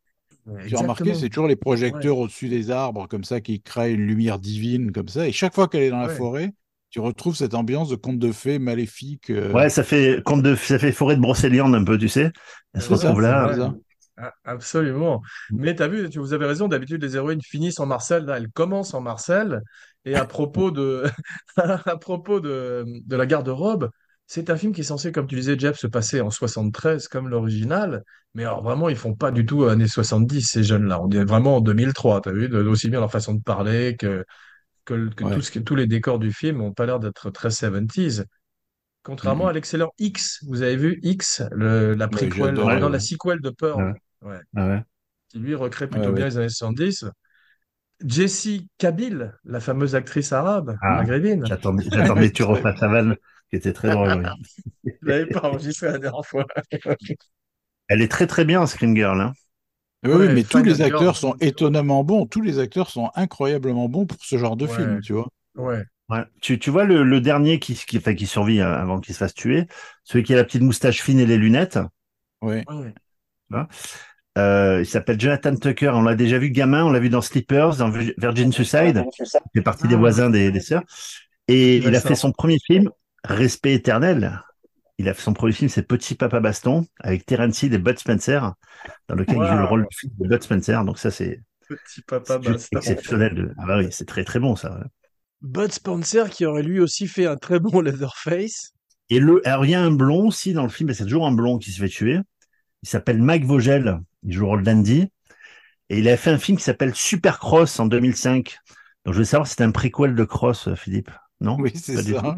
Tu as remarqué, c'est toujours les projecteurs au-dessus des arbres, comme ça, qui créent une lumière divine, comme ça. Et chaque fois qu'elle est dans la Ouais. forêt, tu retrouves cette ambiance de conte de fées maléfique. euh, Ouais, ça fait conte de, ça fait forêt de brocéliande un peu, tu sais. Elle se C'est ça, retrouve c'est là. Ah, Absolument. Mais tu as vu, tu- vous avez raison, d'habitude les héroïnes finissent en Marcel, là elles commencent en Marcel. Et à propos de, à propos de, de la garde-robe, c'est un film qui est censé, comme tu disais, Jeff, se passer en 73 comme l'original. Mais alors vraiment, ils font pas du tout années 70, ces jeunes-là. On est vraiment en 2003, tu as vu, de- aussi bien leur façon de parler que, que, que Ouais. tout ce que- tous les décors du film n'ont pas l'air d'être très 70s. Contrairement Mhm. à l'excellent X, vous avez vu X, le, la Ouais, non, ouais. la sequel de Pearl. Ouais Ah ouais. qui lui recrée plutôt Ouais, bien les années 70. Jessie Kabil, la fameuse actrice arabe, Ah, maghrébine. J'attendais, que tu refasses la vanne, qui était très drôle. oui. Je l'avais pas enregistré la dernière fois. Elle est très très bien, Scream Girl. Hein. Oui, Ouais, mais tous les Girl. acteurs sont étonnamment bons. Tous les acteurs sont incroyablement bons pour ce genre de Ouais. film, tu vois. Ouais. Ouais. Tu, tu vois le, le dernier qui, qui, enfin, qui survit euh, avant qu'il se fasse tuer, celui qui a la petite moustache fine et les lunettes. Ouais. Euh, il s'appelle Jonathan Tucker. On l'a déjà vu gamin, on l'a vu dans Sleepers, dans Vir- Virgin Suicide. Il fait partie des Ah. voisins des, des sœurs. Et il a fait son premier film, Respect éternel. Il a fait son premier film, c'est Petit Papa Baston, avec Terence Hill et Bud Spencer, dans lequel il joue le rôle du fils de Bud Spencer. Donc ça, c'est Petit papa Baston. exceptionnel. de- Ah bah oui, c'est très très bon ça. Bud Spencer qui aurait lui aussi fait un très bon Leatherface. Et le, alors il y a un blond aussi dans le film, et c'est toujours un blond qui se fait tuer. Il s'appelle Mike Vogel, il joue le rôle d'Andy. Et il a fait un film qui s'appelle Supercross en 2005. Donc je veux savoir si c'est un préquel de Cross, euh, Philippe. Non? Oui, c'est ça.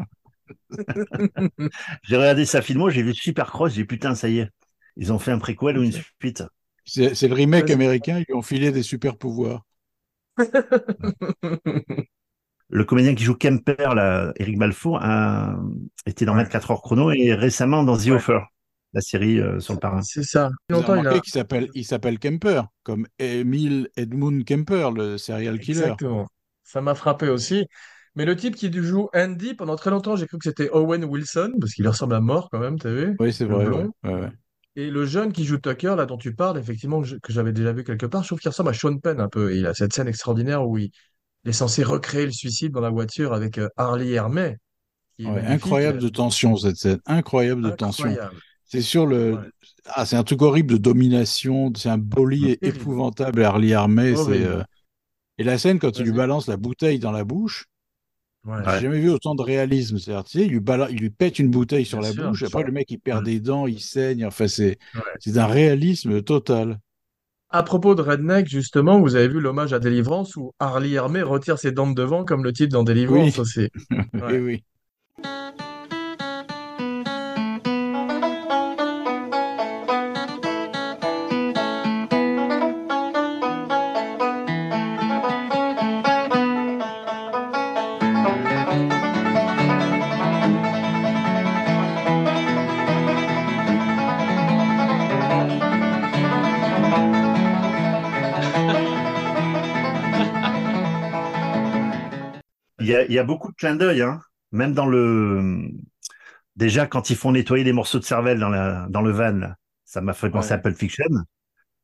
J'ai regardé sa filmo, j'ai vu Supercross, j'ai dit putain, ça y est. Ils ont fait un préquel ou une suite. C'est le remake américain, ils lui ont filé des super pouvoirs. Le comédien qui joue Kemper, là, Eric Balfour, a été dans Ouais. 24 heures chrono et récemment dans The Ouais. Offer, la série euh, sur le parrain. C'est ça. Vous il a... qu'il s'appelle, il s'appelle Kemper, comme Emile Edmund Kemper, le serial killer. Exactement. Ça m'a frappé aussi. Mais le type qui joue Andy, pendant très longtemps, j'ai cru que c'était Owen Wilson, parce qu'il ressemble à mort quand même, t'as vu? Oui, c'est Le vrai. blond. ouais, ouais, ouais. Et le jeune qui joue Tucker, là, dont tu parles, effectivement, que j'avais déjà vu quelque part, je trouve qu'il ressemble à Sean Penn un peu. Et il a cette scène extraordinaire où il, il est censé recréer le suicide dans la voiture avec euh, Harley est Ouais, incroyable de tension, cette scène. Incroyable de tension. C'est sur le. Ouais. Ah, c'est un truc horrible de domination. C'est un Terrible. épouvantable, Harley. C'est. Horrible. euh, Et la scène, quand il lui balance la bouteille dans la bouche, j'ai jamais vu autant de réalisme. C'est-à-dire, tu sais, il lui, bala- il lui pète une bouteille sur Bien la sûr. bouche. Après, le mec, il perd des dents, il saigne. Enfin, c'est c'est un réalisme total. À propos de Redneck, justement, vous avez vu l'hommage à Délivrance où Harley Hermé retire ses dents de devant, comme le titre dans Délivrance Oui. aussi. Ouais. Oui, Il y a, il y a beaucoup de clins d'œil, hein. Même dans le. Déjà, quand ils font nettoyer les morceaux de cervelle dans, la, dans le van, là, ça m'a fait penser Ouais. à Pulp Fiction.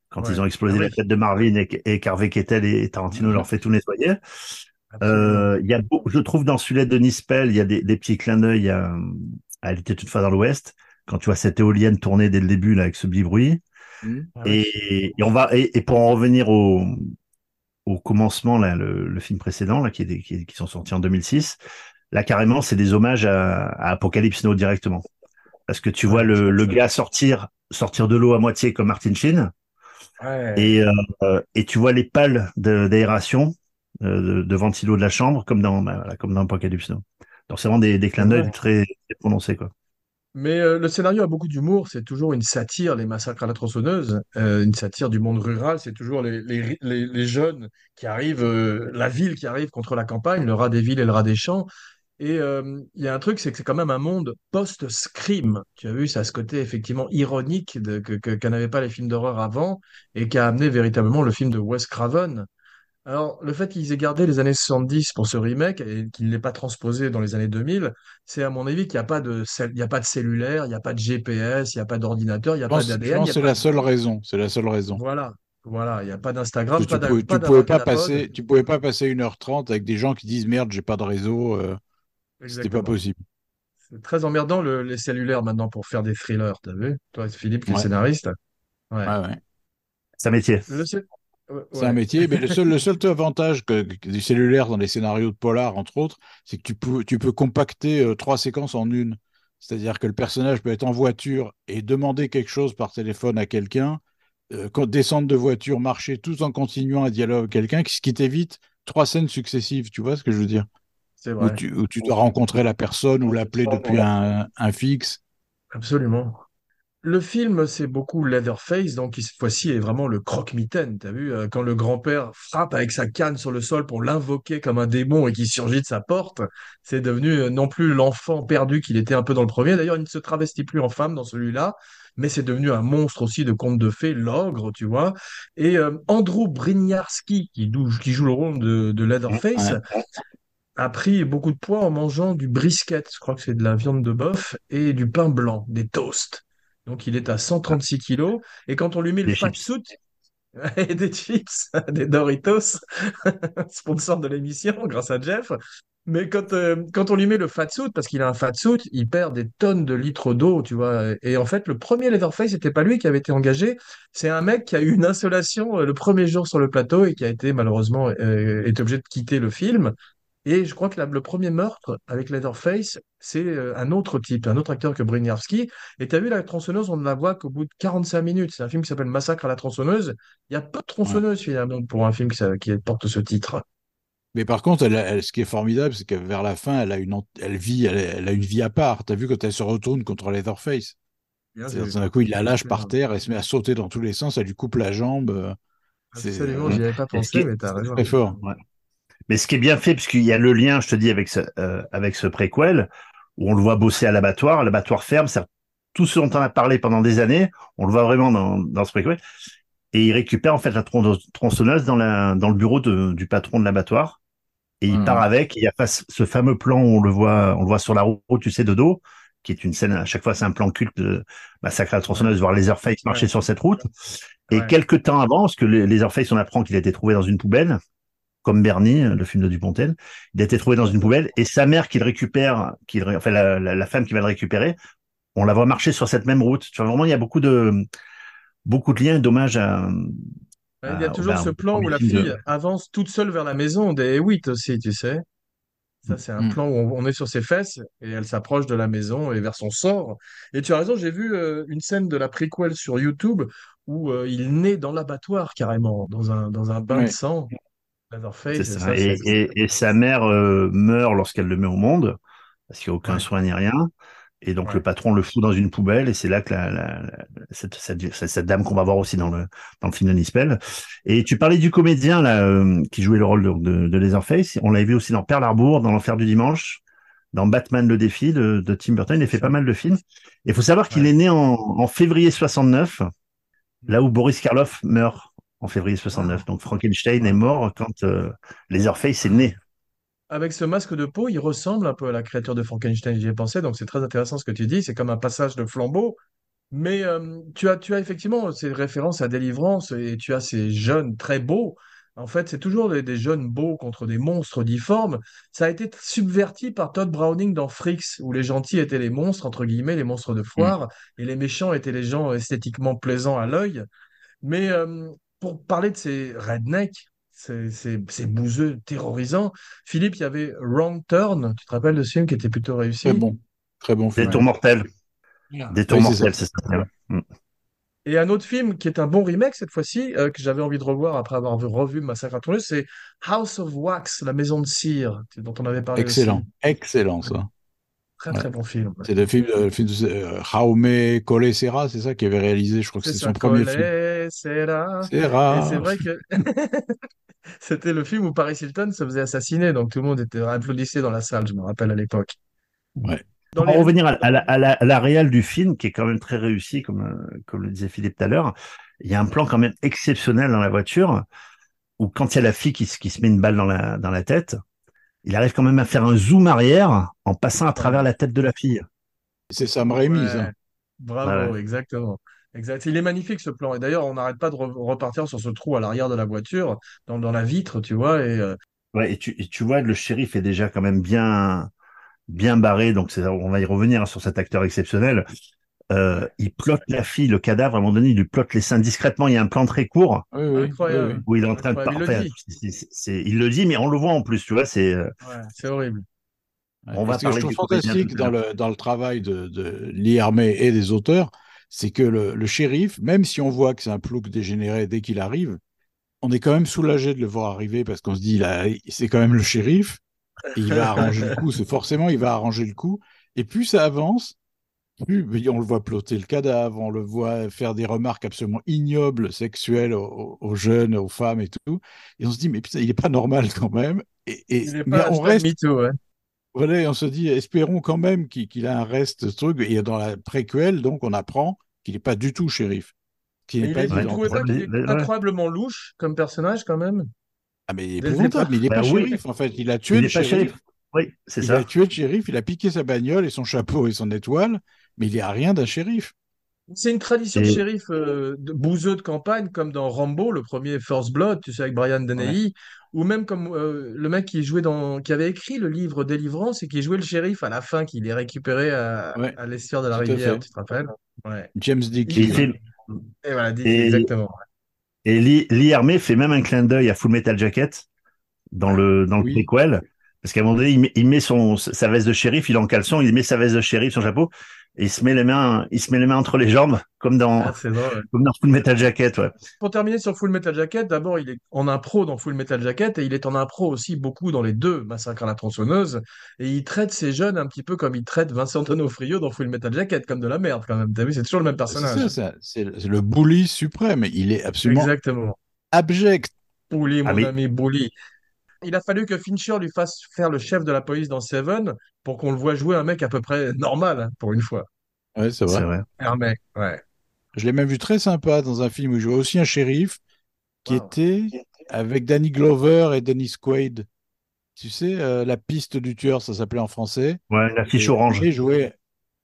Quand Ouais. ils ont explosé Ah la tête de Marvin et, et qu'Harvey Keitel et Tarantino Mhm. leur fait tout nettoyer. Euh, y a, je trouve dans celui-là de Nispel, il y a des, des petits clins d'œil à, à Elle était toutefois dans l'Ouest. Quand tu vois cette éolienne tourner dès le début là avec ce bruit. Mm. Et, et on va et, et pour en revenir au, au commencement là, le, le film précédent là qui, est, des- qui, qui sont sortis en 2006. Là carrément c'est des hommages à, à Apocalypse Now directement parce que tu vois le, le gars sortir sortir de l'eau à moitié comme Martin Sheen Ouais. et euh, et tu vois les pales d'aération euh, de, de ventilo de la chambre comme dans bah, voilà, comme dans Apocalypse Now. Donc c'est vraiment des, des clins d'œil Ouais. très, très prononcés quoi. Mais euh, le scénario a beaucoup d'humour, c'est toujours une satire, les massacres à la tronçonneuse, euh, une satire du monde rural, c'est toujours les, jeunes qui arrivent, euh, la ville qui arrive contre la campagne, le rat des villes et le rat des champs. Et il y a un truc, c'est que c'est quand même un monde post-scream. Tu as vu, ça ce côté effectivement ironique de, que, que, pas les films d'horreur avant et qui a amené véritablement le film de Wes Craven. Alors, le fait qu'ils aient gardé les années 70 pour ce remake et qu'il ne l'ait pas transposé dans les années 2000, c'est à mon avis qu'il n'y a pas de, cell- il y a pas de cellulaire, il n'y a pas de GPS, il n'y a pas d'ordinateur, il n'y a pas pense, je d'ADN, pense que c'est la seule raison. C'est la seule raison. Voilà, voilà, il n'y a pas Parce d'Instagram, que pas tu pouvais, pas tu pouvais pas passer, tu pouvais pas passer 1h30 avec des gens qui disent merde, j'ai pas de réseau. euh, c'était pas Exactement. possible. C'est très emmerdant le- les cellulaires maintenant pour faire des thrillers, t'as vu? Toi, Philippe, qui est Ouais. scénariste? Ouais. Ouais, ouais. C'est un métier. Le cell- ouais, C'est un métier, mais le seul, le seul avantage que, que du cellulaire dans les scénarios de polar, entre autres, c'est que tu peux, tu peux compacter euh, trois séquences en une. C'est-à-dire que le personnage peut être en voiture et demander quelque chose par téléphone à quelqu'un, euh, descendre de voiture, marcher tout en continuant un dialogue avec quelqu'un, ce qui t'évite trois scènes successives. Tu vois ce que je veux dire? Où vrai. tu, où tu dois rencontrer la personne ou l'appeler depuis un, un fixe. Absolument. Le film, c'est beaucoup Leatherface, donc qui cette fois-ci est vraiment le croque-mitaine. T'as vu, euh, quand le grand-père frappe avec sa canne sur le sol pour l'invoquer comme un démon et qui surgit de sa porte, c'est devenu euh, non plus l'enfant perdu qu'il était un peu dans le premier. D'ailleurs, il ne se travestit plus en femme dans celui-là, mais c'est devenu un monstre aussi de conte de fées, l'ogre, tu vois. Et euh, Andrew Briniarski, qui, joue le rôle de, de Leatherface, a pris beaucoup de poids en mangeant du brisket, je crois que c'est de la viande de bœuf, et du pain blanc, des toasts. Donc il est à 136 kilos, et quand on lui met le Des fat chips. suit, et des chips, des Doritos, sponsor de l'émission grâce à Jeff, mais quand, euh, quand on lui met le fat suit, parce qu'il a un fat suit, il perd des tonnes de litres d'eau, tu vois. Et en fait, le premier Leatherface, c'était pas lui qui avait été engagé, c'est un mec qui a eu une insolation euh, le premier jour sur le plateau et qui a été malheureusement euh, obligé de quitter le film. Et je crois que la- le premier meurtre avec Leatherface, c'est euh, un autre type, un autre acteur que Brynjarski. Et tu as vu la tronçonneuse, on ne la voit qu'au bout de 45 minutes. C'est un film qui s'appelle Massacre à la tronçonneuse. Il y a peu de tronçonneuses finalement pour un film qui, porte ce titre. Mais par contre, elle, a- elle- ce qui est formidable, c'est que vers la fin, elle a une, elle vit, elle, elle a une vie à part. T'as vu quand elle se retourne contre Leatherface? D'un coup, il la lâche par terre, elle se met à sauter dans tous les sens, elle lui coupe la jambe. euh, Absolument, j'y avais pas pensé, mais t'as raison. Très fort. Mais ce qui est bien fait, puisqu'il y a le lien, je te dis, avec ce, euh, avec ce préquel, où on le voit bosser à l'abattoir, l'abattoir ferme, c'est tout ce dont on a parlé pendant des années, on le voit vraiment dans, dans ce préquel, et il récupère en fait la tron- tronçonneuse dans, la, dans le bureau de- du patron de l'abattoir, et il Mhm. part avec, et il y a ce fameux plan où on le voit, on le voit sur la route, tu sais, de dos, qui est une scène, à chaque fois c'est un plan culte de Massacre à la tronçonneuse, voir Leatherface marcher Ouais. sur cette route, et Ouais. quelques temps avant, parce que les Leatherface, on apprend qu'il a été trouvé dans une poubelle, comme Bernie, le film de Dupontel. Il a été trouvé dans une poubelle et sa mère qui le récupère, qui le enfin la, la- la femme qui va le récupérer, on la voit marcher sur cette même route. Tu vois, vraiment, il y a beaucoup de beaucoup de liens et d'hommages à. Ouais, Il y a toujours bah, ce plan où la fille de- avance toute seule vers la maison des Hewitt aussi, tu sais. Ça, c'est un Mm. plan où on, est sur ses fesses et elle s'approche de la maison et vers son sort. Et tu as raison, j'ai vu euh, une scène de la préquelle sur YouTube où euh, il naît dans l'abattoir carrément, dans un, dans un bain de sang. Leatherface, et ça. Et, et- et sa mère euh, meurt lorsqu'elle le met au monde parce qu'il n'y a aucun Ouais. soin ni rien. Et donc Ouais. le patron le fout dans une poubelle et c'est là que la, la- la- cette, cette, cette- cette dame qu'on va voir aussi dans le dans le film de Nispel. Et tu parlais du comédien là euh, qui jouait le rôle de, de, de Leatherface. On l'avait vu aussi dans Pearl Harbor, dans l'enfer du dimanche, dans Batman le défi de, de Tim Burton. Il a fait pas mal de films. Il faut savoir qu'il Ouais. est né en, en février 69, là où Boris Karloff meurt en février 69. Donc Frankenstein est mort quand euh, Leatherface est né. Avec ce masque de peau, il ressemble un peu à la créature de Frankenstein, j'y ai pensé, donc c'est très intéressant ce que tu dis, c'est comme un passage de flambeau. Mais euh, tu as, tu as effectivement ces références à Délivrance et tu as ces jeunes très beaux. En fait, c'est toujours des, des jeunes beaux contre des monstres difformes. Ça a été subverti par Todd Browning dans Freaks, où les gentils étaient les monstres, entre guillemets, les monstres de foire, et les méchants étaient les gens esthétiquement plaisants à l'œil. Mais euh, pour parler de ces rednecks, ces, ces, ces bouseux terrorisants, Philippe, il y avait Wrong Turn, tu te rappelles de ce film qui était plutôt réussi? Très bon. Très bon Des film. tours mortels. Des tours Oui, c'est mortels, ça. c'est ça. Mm. Et un autre film qui est un bon remake cette fois-ci, euh, que j'avais envie de revoir après avoir vu- revu Massacre à la tronçonneuse, c'est House of Wax, La Maison de Cire, dont on avait parlé Excellent. aussi. Excellent, ça. Très très bon film. C'est le film, le film de euh, Jaume Collet Serra, c'est ça qui avait réalisé, je crois que C'est son premier film. Collet. Et Serra. c'est vrai que c'était le film où Paris Hilton se faisait assassiner, donc tout le monde était applaudissait dans la salle, je me rappelle à l'époque. Ouais. Dans Pour les- revenir à, à la, à, la, à la réal du film, qui est quand même très réussi, comme, euh, comme le disait Philippe tout à l'heure, il y a un plan quand même exceptionnel dans la voiture, où quand il y a la fille qui, se- qui se met une balle dans la, dans la tête, il arrive quand même à faire un zoom arrière en passant à travers la tête de la fille. C'est Sam Raimi, Ouais, ça. Bravo, Ouais. exactement. Exact. Il est magnifique ce plan. Et d'ailleurs, on n'arrête pas de re- repartir sur ce trou à l'arrière de la voiture, dans, dans la vitre, tu vois. Et euh, Ouais, et tu, et tu vois, le shérif est déjà quand même bien, bien barré, donc on va y revenir hein, sur cet acteur exceptionnel. Euh, il plotte la fille, le cadavre, à un moment donné, il lui plotte les seins discrètement. Il y a un plan très court Oui, oui, Incroyable. oui, oui. où il est en train de Incroyable, il le parler. dit. Il le mais on le voit en plus, tu vois, c'est, euh, ouais, c'est horrible. Ouais. On va ce que je trouve fantastique dans le, dans le travail de, de Lee Armé et des auteurs, c'est que le, le shérif, même si on voit que c'est un plouc dégénéré dès qu'il arrive, on est quand même soulagé de le voir arriver parce qu'on se dit, là, c'est quand même le shérif, et il va arranger le coup, c'est forcément, il va arranger le coup. Et plus ça avance, on le voit plotter le cadavre, on le voit faire des remarques absolument ignobles, sexuelles aux, aux jeunes, aux femmes et tout. Et on se dit, mais putain, il est pas normal quand même. Et, et- Il est mais pas on reste ouais. voilà, et on se dit, espérons quand même qu'il a un reste, ce truc. Et dans la préquelle, donc, on apprend qu'il n'est pas du tout shérif. Qu'il n'est il pas est, Ouais. pas est incroyablement louche comme personnage quand même? Ah, mais Dès le épouvantable, mais il n'est Bah pas oui. shérif, en fait. Il a tué il le n'est pas shérif. shérif. Oui, c'est Il ça. a tué le shérif, il a piqué sa bagnole et son chapeau et son étoile, mais il n'y a rien d'un shérif. C'est une tradition de shérif euh, de bouseux de campagne, comme dans Rambo, le premier First Blood, tu sais, avec Brian Dennehy, ou même comme euh, le mec qui jouait dans, qui avait écrit le livre Délivrance et qui jouait le shérif à la fin, qu'il est récupéré à, Ouais, à l'estuaire de la rivière, tu te rappelles? Ouais. James Et, Dickey. il Et voilà, Et- exactement. et Lee, Lee Armé fait même un clin d'œil à Full Metal Jacket dans le, dans le Oui. préquel. Parce qu'à un moment donné, il met, il met son, sa veste de shérif, il est en caleçon, il met sa veste de shérif, son chapeau, et il se met les mains, il se met les mains entre les jambes, comme dans, Ah, comme dans Full Metal Jacket, ouais. Pour terminer sur Full Metal Jacket, d'abord, il est en impro dans Full Metal Jacket et il est en impro aussi beaucoup dans les deux Massacre à la tronçonneuse. Et il traite ces jeunes un petit peu comme il traite Vincent Donofrio dans Full Metal Jacket, comme de la merde quand même. T'as vu, c'est toujours le même personnage. c'est c'est le bully suprême. Il est absolument Exactement. abject. Bully, mon Ah, mais- ami Bully. Il a fallu que Fincher lui fasse faire le chef de la police dans Seven pour qu'on le voit jouer un mec à peu près normal, pour une fois. Ouais, c'est vrai. Vrai. Un mec, ouais. Je l'ai même vu très sympa dans un film où il jouait aussi un shérif qui Wow. était avec Danny Glover et Dennis Quaid. Tu sais, euh, la piste du tueur, ça s'appelait en français. Ouais, une affiche Et orange. Hermé jouait,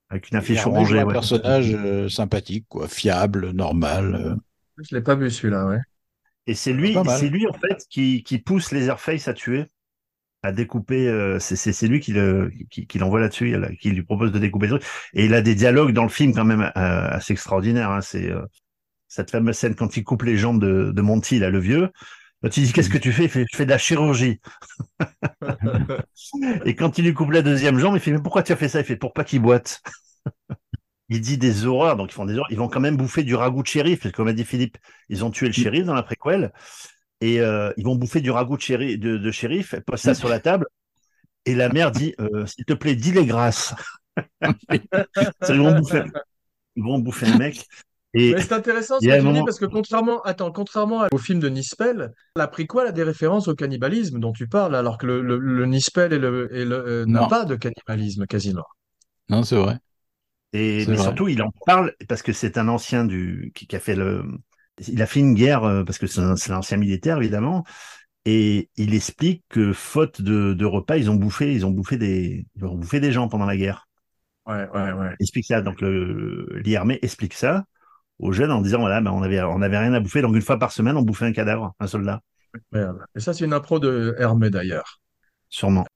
Avec une affiche orangée. jouait un ouais. personnage euh, sympathique, quoi, fiable, normal. euh. Je l'ai pas vu celui-là, ouais. Et c'est lui, c'est lui en fait qui, qui pousse Leatherface à tuer, à découper. euh, c'est lui qui le qui, qui l'envoie là-dessus, qui lui propose de découper le truc. Et il a des dialogues dans le film quand même euh, assez extraordinaires. Hein, c'est euh, cette fameuse scène quand il coupe les jambes de, de Monty, là, le vieux. Quand il dit qu'est-ce que tu fais, il fait je fais de la chirurgie. Et quand il lui coupe la deuxième jambe, il fait mais pourquoi tu as fait ça? Il fait pour pas qu'il boite. Il dit des horreurs, donc ils font des horreurs. Ils vont quand même bouffer du ragoût de shérif, parce que comme a dit Philippe, ils ont tué le shérif dans la préquelle, et euh, ils vont bouffer du ragoût de shérif, de, de shérif, elle pose ça sur la table, et la mère dit, euh, s'il te plaît, dis les grâces. Ils vont bouffer, ils vont bouffer le mec. Et Mais c'est intéressant ce que tu dis parce que contrairement, attends, contrairement au film de Nispel, la préquelle a des références au cannibalisme dont tu parles, alors que le, le, le Nispel et le, et le, euh, n'a Non. pas de cannibalisme quasiment. Non, c'est vrai. Et mais vrai. surtout, il en parle parce que c'est un ancien du qui, qui a fait le. Il a fait une guerre euh, parce que c'est un, un ancien militaire évidemment, et il explique que faute de, de repas, ils ont bouffé, ils ont bouffé des, ils ont bouffé des gens pendant la guerre. Ouais, ouais, ouais. Il explique ça. Donc l'IRME explique ça aux jeunes en disant voilà, ben, on avait on avait rien à bouffer, donc une fois par semaine, on bouffait un cadavre, un soldat, Merde. Et ça, c'est une impro de Hermé d'ailleurs. sûrement.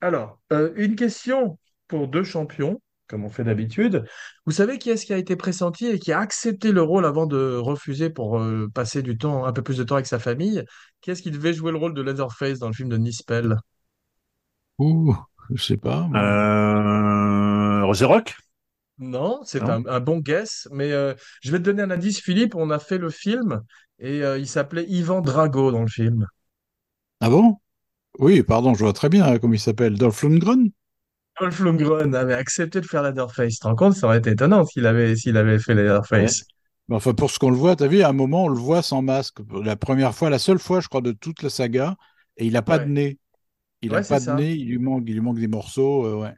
Alors, euh, une question pour deux champions, comme on fait d'habitude. Vous savez qui est-ce qui a été pressenti et qui a accepté le rôle avant de refuser pour euh, passer du temps, un peu plus de temps avec sa famille? Qui est-ce qui devait jouer le rôle de Leatherface dans le film de Nispel? Ouh, je sais pas. moi. Euh, The Rock. Non, c'est un bon guess, mais euh, je vais te donner un indice, Philippe. On a fait le film et euh, il s'appelait Ivan Drago dans le film. Ah bon? Oui, pardon, je vois très bien hein, comment il s'appelle. Dolph Lundgren? Dolph Lundgren avait accepté de faire Leatherface. Tu te rends compte, ça aurait été étonnant s'il avait, s'il avait fait Leatherface. Mais Enfin, pour ce qu'on le voit, t'as vu, à un moment, on le voit sans masque. La première fois, la seule fois, je crois, de toute la saga, et il n'a pas Ouais. de nez. Il n'a pas de ça. nez, il lui manque, il lui manque des morceaux, euh, ouais.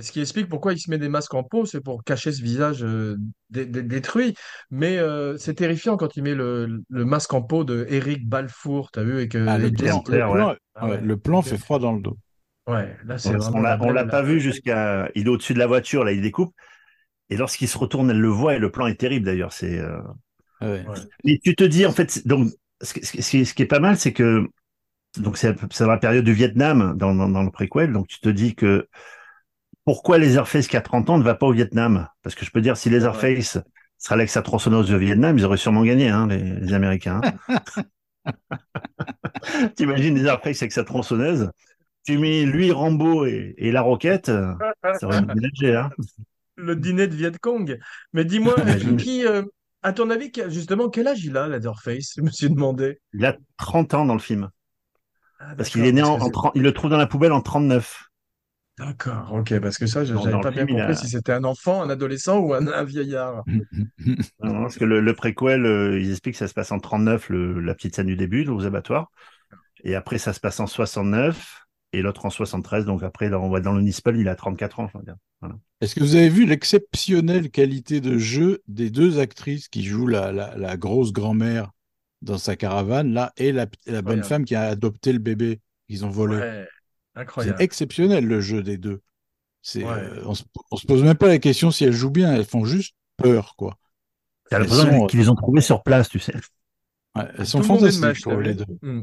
Ce qui explique pourquoi il se met des masques en peau, c'est pour cacher ce visage euh, dé- dé- détruit. Mais euh, c'est terrifiant quand il met le, le masque en peau de Eric Balfour, t'as vu, et que Ah, le plan, le ouais. Ah ouais, le plan fait froid dans le dos. Ouais, là c'est On vraiment l'a la on l'a belle- pas vu jusqu'à. Il est au-dessus de la voiture, là, il découpe. Et lorsqu'il se retourne, elle le voit et le plan est terrible d'ailleurs. C'est. euh, Ah ouais. Ouais. Mais tu te dis, en fait, donc, ce, qui- ce qui ce qui est pas mal, c'est que, donc, c'est c'est dans la période du Vietnam, dans, dans, dans le préquel, donc tu te dis que, pourquoi Leatherface qui a 30 ans ne va pas au Vietnam? Parce que je peux dire, si Leatherface serait allé avec sa tronçonneuse au Vietnam, ils auraient sûrement gagné, hein, les, les Américains. hein. T'imagines Leatherface avec sa tronçonneuse? Tu mets lui, Rambo et, et la roquette, ça aurait déménagé, hein. le dîner de Viet Cong. Mais dis-moi, qui, euh, à ton avis, justement, quel âge il a, Leatherface? Je me suis demandé. Il a 30 ans dans le film. Ah, Parce qu'il est né en, parce que en c'est- 30 il le trouve dans la poubelle en 39. D'accord, ok, parce que ça, je n'avais pas bien film, compris a- si c'était un enfant, un adolescent ou un, un vieillard. Non, parce que le, le préquel, euh, ils expliquent que ça se passe en 39, le, la petite scène du début, aux abattoirs. Et après, ça se passe en 69 et l'autre en 73. Donc après, là, on dans le Nispel, il a 34 ans, je veux dire. Est-ce que vous avez vu l'exceptionnelle qualité de jeu des deux actrices qui jouent la, la, la grosse grand-mère dans sa caravane, là, et la, la bonne femme qui a adopté le bébé? Qu'ils ont volé? Ouais, C'est exceptionnel le jeu des deux. C'est, Ouais. euh, on, se, on se pose même pas la question si elles jouent bien, elles font juste peur, quoi. T'as l'impression sont- qu'ils les ont trouvés sur place, tu sais. Ouais, elles sont fantastiques, les deux. Hmm.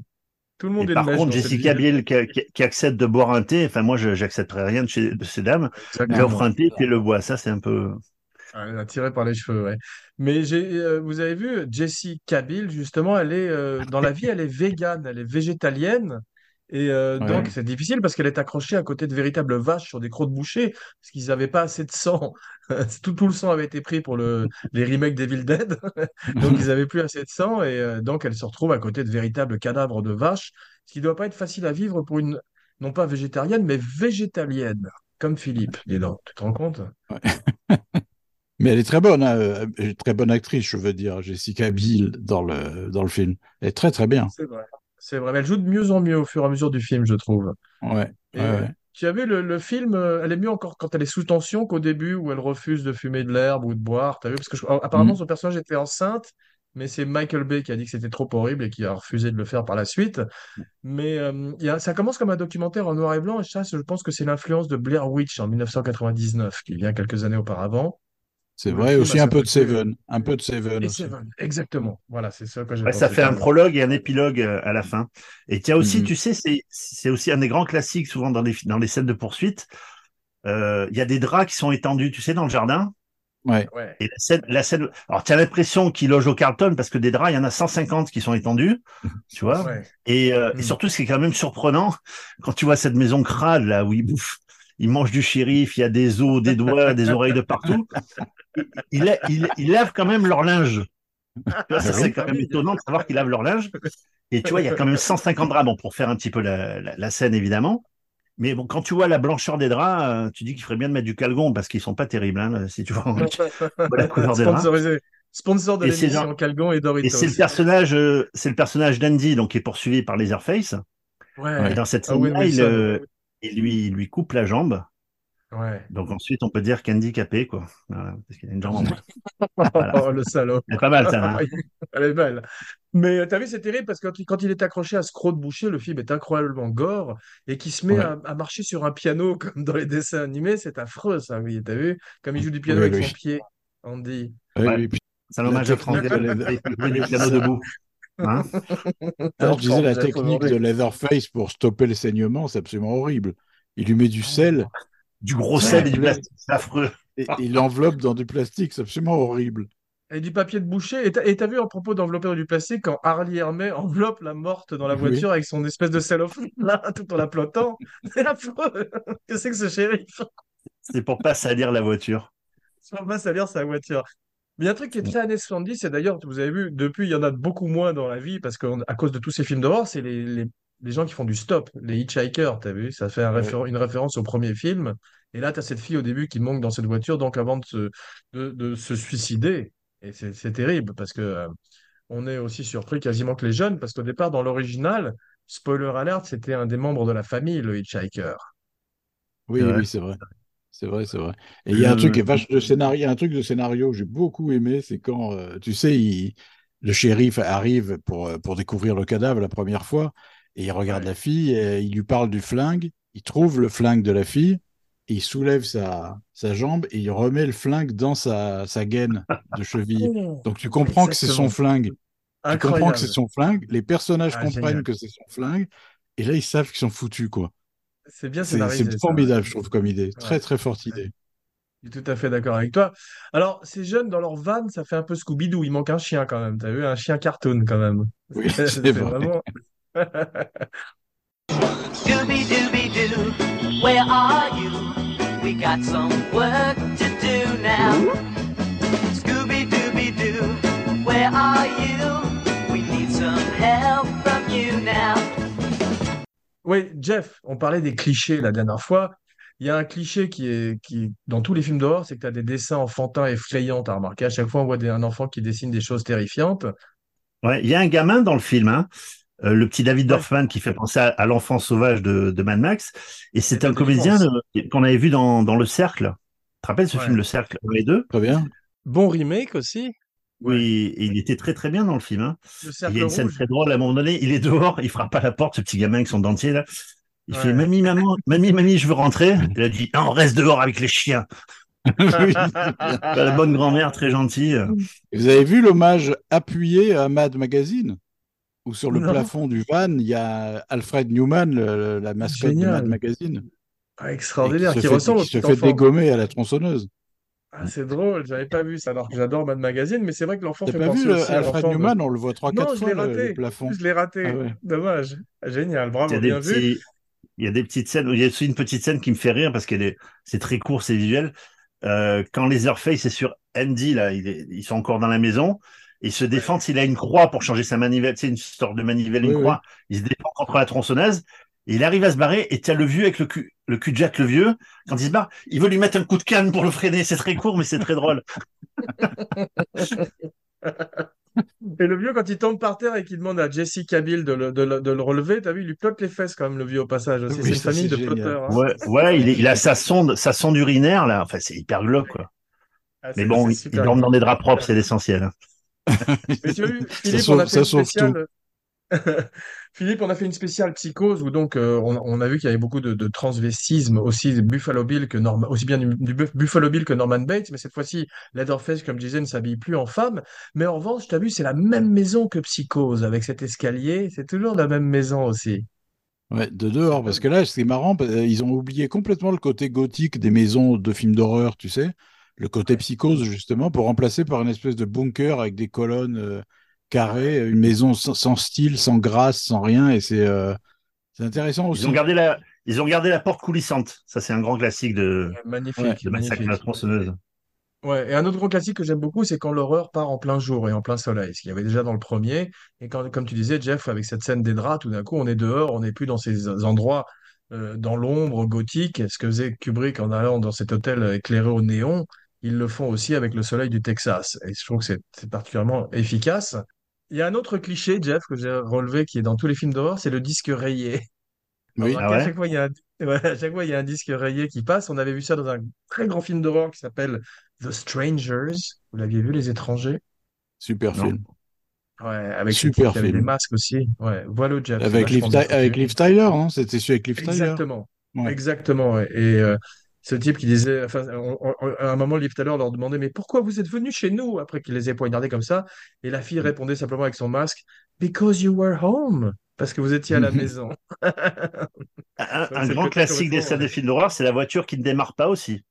Tout le monde Et est par de contre, Jessica. Biel qui, qui- qui accepte de boire un thé, enfin moi, je j'accepterais rien de, chez, de ces dames. Elle Exactement. offre un thé, elle le boit. Ça, c'est un peu... Ah, tiré par les cheveux, ouais. Mais euh, vous avez vu, Jessie Cabil, justement, elle est euh, dans la vie, elle est végane, elle est végétalienne. Et euh, Ouais. donc, c'est difficile parce qu'elle est accrochée à côté de véritables vaches sur des crocs de boucher, parce qu'ils n'avaient pas assez de sang. Tout, tout le sang avait été pris pour le, les remakes d'Evil Dead. Donc, ils n'avaient plus assez de sang. Et euh, donc, elle se retrouve à côté de véritables cadavres de vaches, ce qui ne doit pas être facile à vivre pour une, non pas végétarienne, mais végétalienne, comme Philippe, dis donc. Tu te rends compte? Mais elle est très bonne, hein, euh, très bonne actrice, je veux dire, Jessica Biel dans le, dans le film. Elle est très très bien. C'est vrai. C'est vrai. Mais elle joue de mieux en mieux au fur et à mesure du film, je trouve. Ouais, Et ouais, euh, ouais. tu as vu le, le film, euh, elle est mieux encore quand elle est sous tension qu'au début où elle refuse de fumer de l'herbe ou de boire. T'as vu? Parce que je- apparemment Mm. son personnage était enceinte, mais c'est Michael Bay qui a dit que c'était trop horrible et qui a refusé de le faire par la suite. Mais euh, il y a, ça commence comme un documentaire en noir et blanc et ça, je pense que c'est l'influence de Blair Witch en 1999, qui vient quelques années auparavant, C'est vrai, aussi a un peu de Seven, un peu de Seven Et aussi. Seven. Exactement. Voilà, c'est ça que j'ai Ouais, ça fait un prologue et un épilogue euh, à la fin. Et il a aussi, Mhm. tu sais, c'est aussi un des grands classiques souvent dans les dans les scènes de poursuite. Euh, Il y a des draps qui sont étendus, tu sais, dans le jardin. Ouais. Et la scène, la scène. Alors, tu as l'impression qu'il loge au Carlton parce que des draps, il y en a 150 qui sont étendus, tu vois. Ouais. Et, euh, et Mm. surtout, ce qui est quand même surprenant, quand tu vois cette maison crade là où ils bouffent, ils mangent du shérif, il y a des os, des doigts, des oreilles de partout. Ils, ils, ils lavent quand même leur linge. Ah c'est quand même étonnant de savoir qu'ils lavent leur linge. Et tu vois, il y a quand même 150 draps, bon, pour faire un petit peu la, la, la scène évidemment. Mais bon, quand tu vois la blancheur des draps, euh, tu dis qu'il ferait bien de mettre du calgon parce qu'ils sont pas terribles, hein, si tu vois la couleur des draps. Sponsor de Et c'est l'émission Calgon et Et Doritos. c'est le personnage, euh, c'est le personnage d'Andy, donc qui est poursuivi par les Airface. Ouais. Et dans cette Owen scène-là, il, euh, il lui, il lui coupe la jambe. Ouais. Donc ensuite, on peut dire qu'handicapé, quoi. Voilà, parce qu'il a une jambe en moins. Voilà. Oh, le salaud. C'est pas mal, ça. hein. Elle est belle. Mais euh, t'as vu, c'est terrible parce que quand il, est accroché à ce croc de boucher, le film est incroyablement gore et qui se met Ouais. à, à marcher sur un piano comme dans les dessins animés, c'est affreux ça, oui. T'as vu? Comme il joue du piano Oui, avec oui. son pied, Andy. Ouais, Ouais. oui, puis- C'est un hommage à France du piano debout. Hein? Ah, je disais, la technique de Leatherface pour stopper le saignement, c'est absolument horrible. Il lui met du sel du gros sel et du plastique, c'est affreux. et et il l'enveloppe dans du plastique, c'est absolument horrible. Et du papier de boucher. Et t'as vu, à propos d'envelopper dans du plastique, quand Harley Hermé enveloppe la morte dans la Oui. voiture avec son espèce de cellophane, là, tout en la plottant. C'est affreux. Qu'est-ce que c'est que ce shérif? C'est pour pas salir la voiture. Ça va salir sa voiture. Mais il y a un truc qui est très années 70, et d'ailleurs, vous avez vu, depuis, il y en a beaucoup moins dans la vie, parce qu'à cause de tous ces films d'horreur, c'est les, les, les gens qui font du stop, les hitchhikers, t'as vu? Ça fait un Ouais. réfé- une référence au premier film. Et là, t'as cette fille au début qui manque dans cette voiture, donc avant de se, de, de se suicider. Et c'est c'est terrible, parce que euh, on est aussi surpris quasiment que les jeunes, parce qu'au départ, dans l'original, spoiler alert, c'était un des membres de la famille, le hitchhiker. Oui, oui, c'est vrai. C'est vrai, c'est vrai. Et il y a un truc qui est vache de scénario, un truc de scénario que j'ai beaucoup aimé, c'est quand, euh, tu sais, il- le shérif arrive pour, euh, pour découvrir le cadavre la première fois, et il regarde Ouais. la fille, et il lui parle du flingue, il trouve le flingue de la fille, et il soulève sa, sa jambe, et il remet le flingue dans sa, sa gaine de cheville. Donc tu comprends que c'est son flingue. Tu comprends que c'est son flingue, les personnages Ah, comprennent génial. que c'est son flingue, et là ils savent qu'ils sont foutus, quoi. C'est bien C'est scénarisé. c'est ça. formidable, je trouve, comme idée. Très, Ouais. très forte idée. Je suis tout à fait d'accord avec toi. Alors, ces jeunes, dans leur van, ça fait un peu Scooby-Doo. Il manque un chien quand même. T'as vu? Un chien cartoon quand même. Oui, c'est C'est vrai. vraiment. Scooby Dooby Doo, where are you? We got some work to do now. Scooby Dooby Doo, where are you? We need some help from you now. Oui, Jeff, on parlait des clichés la dernière fois. Il y a un cliché qui est qui dans tous les films d'horreur, c'est que tu as des dessins enfantins effrayants. T'as remarqué, à chaque fois, on voit des- un enfant qui dessine des choses terrifiantes. Ouais, il y a un gamin dans le film, hein, euh, le petit David Ouais. Dorfman qui fait penser à, à l'enfant sauvage de, de Mad Max. Et c'est un comédien qu'on avait vu dans, dans Le Cercle. Tu te rappelles ce Ouais. film Le Cercle, les deux? Très bien. Bon remake aussi. Oui, il était très très bien dans le film. Hein. Le Il y a une scène rouge. très drôle à un moment donné, il est dehors, il frappe à la porte, ce petit gamin avec son dentier là. Il Ouais. fait Mamie, maman, mamie, mamie, je veux rentrer. Elle a dit Non, reste dehors avec les chiens. La bonne grand-mère, très gentille. Et Vous avez vu l'hommage appuyé à Mad Magazine? Où sur le Non. plafond du van, il y a Alfred Newman, le- la mascotte Génial. de Mad Magazine. Ah, extraordinaire, qui qui fait, ressemble qui se fait enfant. dégommer à la tronçonneuse. Ah, c'est drôle, j'avais pas vu ça alors que j'adore Mad Magazine, mais c'est vrai que l'enfant T'as fait pas penser vu le- aussi à Alfred de- Newman On le voit trois, Non, quatre je fois l'ai le, raté. le plafond. Je l'ai raté. Ah ouais. Dommage. Génial, Il y bravo, bien vu. il y a des petites scènes, il y a aussi une petite scène qui me fait rire parce qu'elle est, c'est très court, c'est visuel. Euh, quand Leatherface est sur Andy, là, il est- ils sont encore dans la maison. Il se défend s'il a une croix pour changer sa manivelle, c'est une sorte de manivelle, une oui. croix. Il se défend contre la tronçonneuse. Et il arrive à se barrer et tu as le vieux avec le cul, le cul de Jack le vieux. Quand il se barre, il veut lui mettre un coup de canne pour le freiner. C'est très court, mais c'est très drôle. Et le vieux, quand il tombe par terre et qu'il demande à Jesse Cabill de le, de le- de le relever, t'as vu, il lui plotte les fesses quand même, le vieux, au passage c'est une famille de plotteurs. hein. Ouais, ouais, il, est- il a sa sonde, sa sonde urinaire là. Enfin, c'est hyper glauque quoi. Ah, Mais bon, il, il dorme dans des draps propres, c'est l'essentiel. Philippe, sauve- on a fait une spéciale. Philippe, on a fait une spéciale psychose où donc euh, on, on a vu qu'il y avait beaucoup de, de transvestisme aussi de Buffalo Bill que Norman, aussi bien du, du Buff- Buffalo Bill que Norman Bates, mais cette fois-ci, Leatherface, comme je disais, ne s'habille plus en femme. Mais en revanche, tu as vu, c'est la même maison que Psychose avec cet escalier. C'est toujours la même maison aussi. Ouais, de dehors, parce que là, c'est marrant, euh, ils ont oublié complètement le côté gothique des maisons de films d'horreur, tu sais, le côté psychose, justement, pour remplacer par une espèce de bunker avec des colonnes euh, carrées, une maison sans, sans style, sans grâce, sans rien, et c'est euh, c'est intéressant aussi. Ils ont gardé la, ils ont gardé la porte coulissante. Ça, c'est un grand classique de, Magnifique, Ouais, de Massacre la tronçonneuse. Ouais, et un autre gros classique que j'aime beaucoup, c'est quand l'horreur part en plein jour et en plein soleil, ce qu'il y avait déjà dans le premier. Et quand, comme tu disais, Jeff, avec cette scène des draps, tout d'un coup, on est dehors, on n'est plus dans ces endroits euh, dans l'ombre gothique. Ce que faisait Kubrick en allant dans cet hôtel éclairé au néon, ils le font aussi avec le soleil du Texas. Et je trouve que c'est particulièrement efficace. Il y a un autre cliché, Jeff, que j'ai relevé, qui est dans tous les films d'horreur, c'est le disque rayé. Oui, Ah à ouais chaque fois, il y a un... ouais, à chaque fois, il y a un disque rayé qui passe. On avait vu ça dans un très grand film d'horreur qui s'appelle The Strangers. Vous l'aviez vu, Les Étrangers? super Non? film. Ouais, avec Super avait des film. masques aussi. Ouais, voilà, Jeff. Avec foutu. Liv Tyler, non C'était celui avec Liv Tyler. Exactement. Ouais. Exactement. Et euh, ce type qui disait, enfin, on- on- à un moment, Liv Tyler leur demandait, mais pourquoi vous êtes venus chez nous? Après qu'il les ait poignardés comme ça? Et la fille répondait simplement avec son masque, Because you were home. Parce que vous étiez à la maison. Un, c'est grand classique des scènes des films d'horreur, c'est la voiture qui ne démarre pas aussi.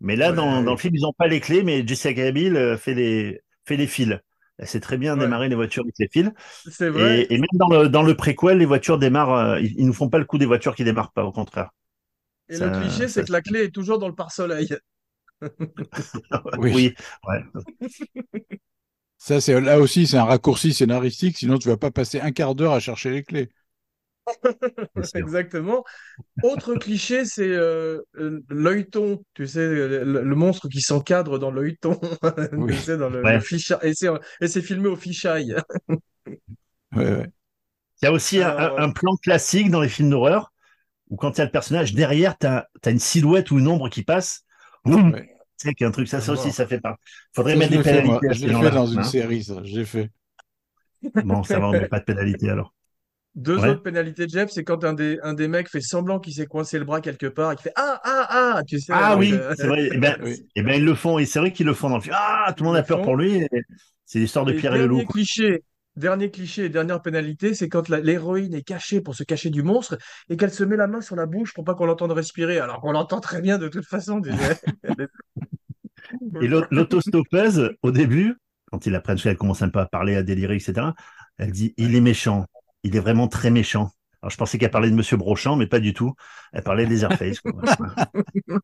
Mais là, Ouais, dans, le film, ils n'ont pas les clés, mais Jessica Biel euh, fait les, fait les fils. Elle sait très bien Ouais. démarrer les voitures avec les fils. C'est vrai. Et, et même dans le, dans le préquel, les voitures démarrent. euh, ils, ils nous font pas le coup des voitures qui démarrent pas, au contraire. Et Ça- le cliché, c'est que la clé est toujours dans le pare-soleil. Oui. oui, ouais. Ça, c'est là aussi, c'est un raccourci scénaristique, sinon tu vas pas passer un quart d'heure à chercher les clés. Exactement. Autre cliché, c'est euh, euh, l'œilleton, tu sais, le, le monstre qui s'encadre dans l'œilleton, Oui. tu sais, dans le, Ouais. le ficha- Et c'est et c'est filmé au fisheye. Ouais, ouais. Il y a aussi un, un plan classique dans les films d'horreur où quand il y a le personnage, derrière, tu as, une silhouette ou une ombre qui passe. Boum Ouais. Tu sais qu'il y a un truc, ça, ça aussi, ça fait pas. Faudrait Ça, mettre des fait, pénalités à Je l'ai fait dans une hein. série, ça. J'ai fait. Bon, ça va, on met pas de pénalité alors. Deux Ouais. autres pénalités de Jeff, c'est quand un des, un des mecs fait semblant qu'il s'est coincé le bras quelque part et qu'il fait Ah, ah, ah, tu sais. Ah oui, euh, c'est vrai. Eh ben, Oui. eh ben, ils le font. Et c'est vrai qu'ils le font dans le film. Ah, tout le monde a peur pour lui. C'est l'histoire de Et Pierre et le loup. cliché, dernier cliché et dernière pénalité, c'est quand l'héroïne est cachée pour se cacher du monstre et qu'elle se met la main sur la bouche pour pas qu'on l'entende respirer, alors qu'on l'entend très bien de toute façon. Et l'au- l'autostoppeuse, au début, quand ils apprennent qu'elle commence un peu à parler, à délirer, etc., elle dit Il est méchant. Il est vraiment très méchant. Alors, je pensais qu'elle parlait de Monsieur Brochant, mais pas du tout. Elle parlait des Airface.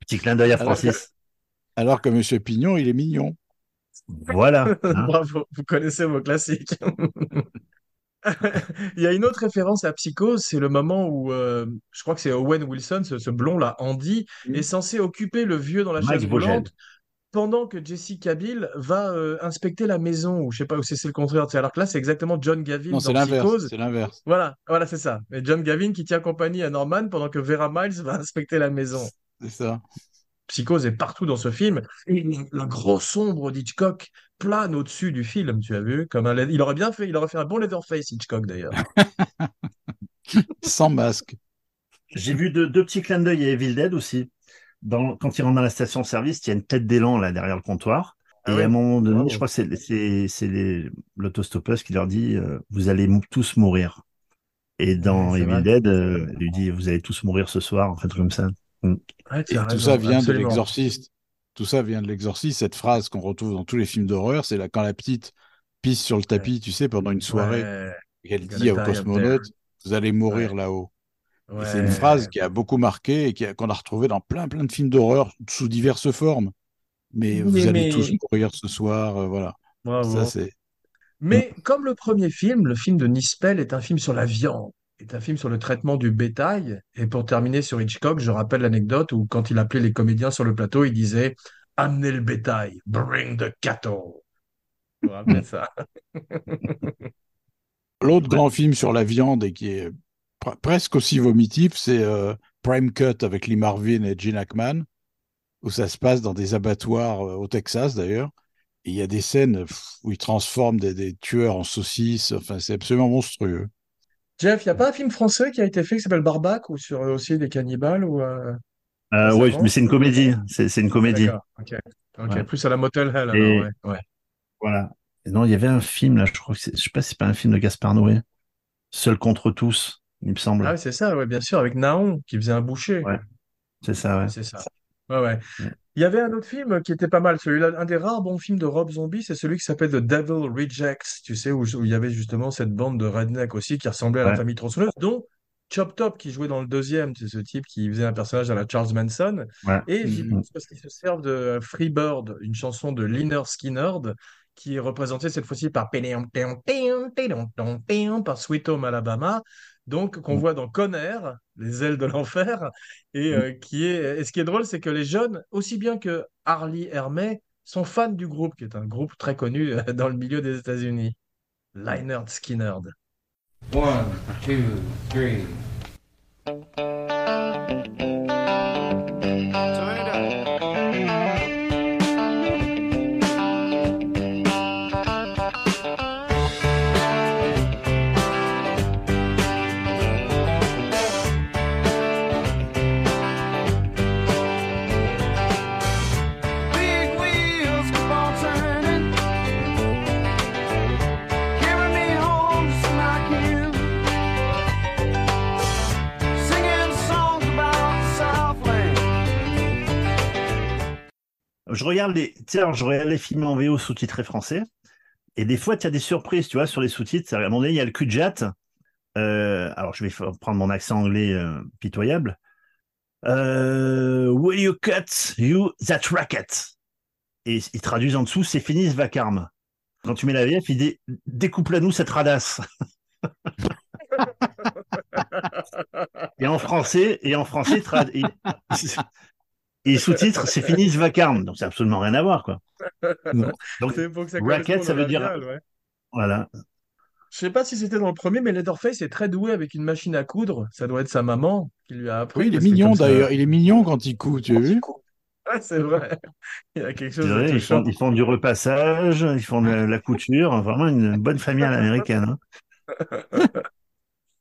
Petit clin d'œil à Alors que- Francis. Alors que Monsieur Pignon, il est mignon. Voilà. hein. Bravo, vous connaissez vos classiques. Il y a une autre référence à Psychose, c'est le moment où, euh, je crois que c'est Owen Wilson, ce, ce blond là, Andy, Mm. est censé occuper le vieux dans la chaise roulante pendant que Jesse Cabill va euh, inspecter la maison, ou je sais pas, ou c'est le contraire. Alors que là, c'est exactement John Gavin Non, dans. Psychose. C'est l'inverse. Voilà, voilà, c'est ça. Et John Gavin qui tient compagnie à Norman pendant que Vera Miles va inspecter la maison. C'est ça. Psychose est partout dans ce film. Et la grosse ombre d'Hitchcock plane au-dessus du film, tu as vu? Comme un, il aurait bien fait, il aurait fait un bon Leatherface, Hitchcock d'ailleurs. Sans masque. J'ai vu deux, deux petits clins d'œil à Evil Dead aussi. Dans, quand ils rentrent dans la station-service, il y a une tête d'élan là derrière le comptoir. Ah et ouais à un moment donné, je crois que c'est- l'autostoppeuse qui leur dit euh, Vous allez tous mourir. Et dans Ouais, Evil. Dead, euh, il lui dit Vous allez tous mourir ce soir, en fait, comme ça. Ouais, tu Et as tout raison, ça vient absolument. de l'exorciste. Tout ça vient de l'exorciste. Cette phrase qu'on retrouve dans tous les films d'horreur, c'est là quand la petite pisse sur le tapis, tu sais, pendant une soirée, Ouais, et Gonna dit up cosmonautes, vous allez mourir là-haut. C'est une phrase qui a beaucoup marqué et a- qu'on a retrouvée dans plein plein de films d'horreur sous diverses formes. Mais vous allez mais- tous mourir ce soir, euh, voilà. Bravo. Ça c'est. Mais comme le premier film, le film de Nispel est un film sur la viande. Est un film sur le traitement du bétail. Et pour terminer sur Hitchcock, je rappelle l'anecdote où quand il appelait les comédiens sur le plateau, il disait Amenez le bétail, bring the cattle. L'autre grand film sur la viande et qui est pre- presque aussi vomitif, c'est euh, Prime Cut avec Lee Marvin et Gene Hackman, où ça se passe dans des abattoirs euh, au Texas d'ailleurs. Il y a des scènes où ils transforment des, des tueurs en saucisses. Enfin, c'est absolument monstrueux. Jeff, il n'y a pas un film français qui a été fait qui s'appelle Barbac ou sur euh, aussi des cannibales ou euh, Euh, récemment? mais c'est une comédie. C'est une comédie. Ok. Ouais. plus à la Motel Hell alors, Et- ouais. ouais. Voilà. Et non, il y avait un film là. Je crois que je sais pas si c'est pas un film de Gaspard Noé. Seul contre tous, il me semble. Ah oui, c'est ça, ouais, bien sûr, avec Naon qui faisait un boucher. Ouais. C'est ça, ouais. C'est ça. Ouais, ouais. Il y avait un autre film qui était pas mal, celui-là, un des rares bons films de Rob Zombie, c'est celui qui s'appelle The Devil Rejects, tu sais, où, où il y avait justement cette bande de redneck aussi qui ressemblait à la Ouais. famille tronçonneuse, dont Chop Top qui jouait dans le deuxième, c'est ce type qui faisait un personnage à la Charles Manson. Ouais. Et j'y pense parce qu'ils se servent de Free Bird, une chanson de Lynyrd Skynyrd, qui est représentée cette fois-ci par par Sweet Home Alabama, donc qu'on Mm. voit dans Conner, Les ailes de l'enfer, et Mm. euh, qui est. Et ce qui est drôle, c'est que les jeunes, aussi bien que Harley Hermé, sont fans du groupe, qui est un groupe très connu euh, dans le milieu des États-Unis. Lynyrd Skynyrd. One, two, three. Je regarde les, tiens, je regarde les films en VO sous-titrés français. Et des fois, tu as des surprises, tu vois, sur les sous-titres. À un moment donné, il y a le cul. Euh, alors, je vais prendre mon accent anglais euh, pitoyable. Euh, Will you cut you that racket? Et ils traduisent en dessous, c'est fini ce vacarme. Quand tu mets la VF, il dit découpe-la nous cette radasse. et en français, et en français, et, sous-titre, c'est fini ce vacarme. Donc, c'est absolument rien à voir, quoi. Non. Donc, C'est pour que ça Racket, ça veut dire- ouais. voilà. Je sais pas si c'était dans le premier, mais Leatherface est très doué avec une machine à coudre. Ça doit être sa maman qui lui a appris. Oui, il est mignon d'ailleurs. Il est mignon quand il coud, tu as vu? C'est vrai. Il y a quelque chose de ils font, ils font du repassage, ils font de la couture, vraiment une bonne famille à l'américaine. hein.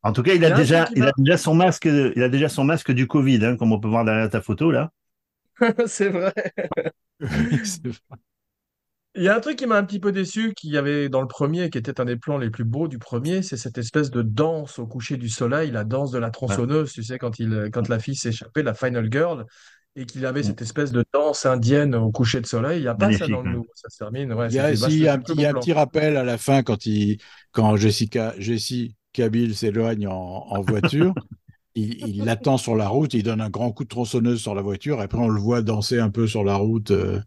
En tout cas, il a déjà, il a déjà son masque, il a déjà son masque du Covid, hein, comme on peut voir derrière ta photo là. C'est vrai. Oui, c'est vrai. Il y a un truc qui m'a un petit peu déçu, qu'il y avait dans le premier, qui était un des plans les plus beaux du premier, c'est cette espèce de danse au coucher du soleil, la danse de la tronçonneuse, tu sais, quand il, quand la fille s'échappait, la Final Girl, et qu'il avait cette espèce de danse indienne au coucher de soleil. Il n'y a pas ça dans le ouais. nouveau, ça se termine. Ouais, Il y a, c'était si, il y a un petit, il y a un petit rappel à la fin quand, il, quand Jessica, Jessie Kabil s'éloigne en, en voiture. il il l'attend sur la route, il donne un grand coup de tronçonneuse sur la voiture, et après on le voit danser un peu sur la route. euh.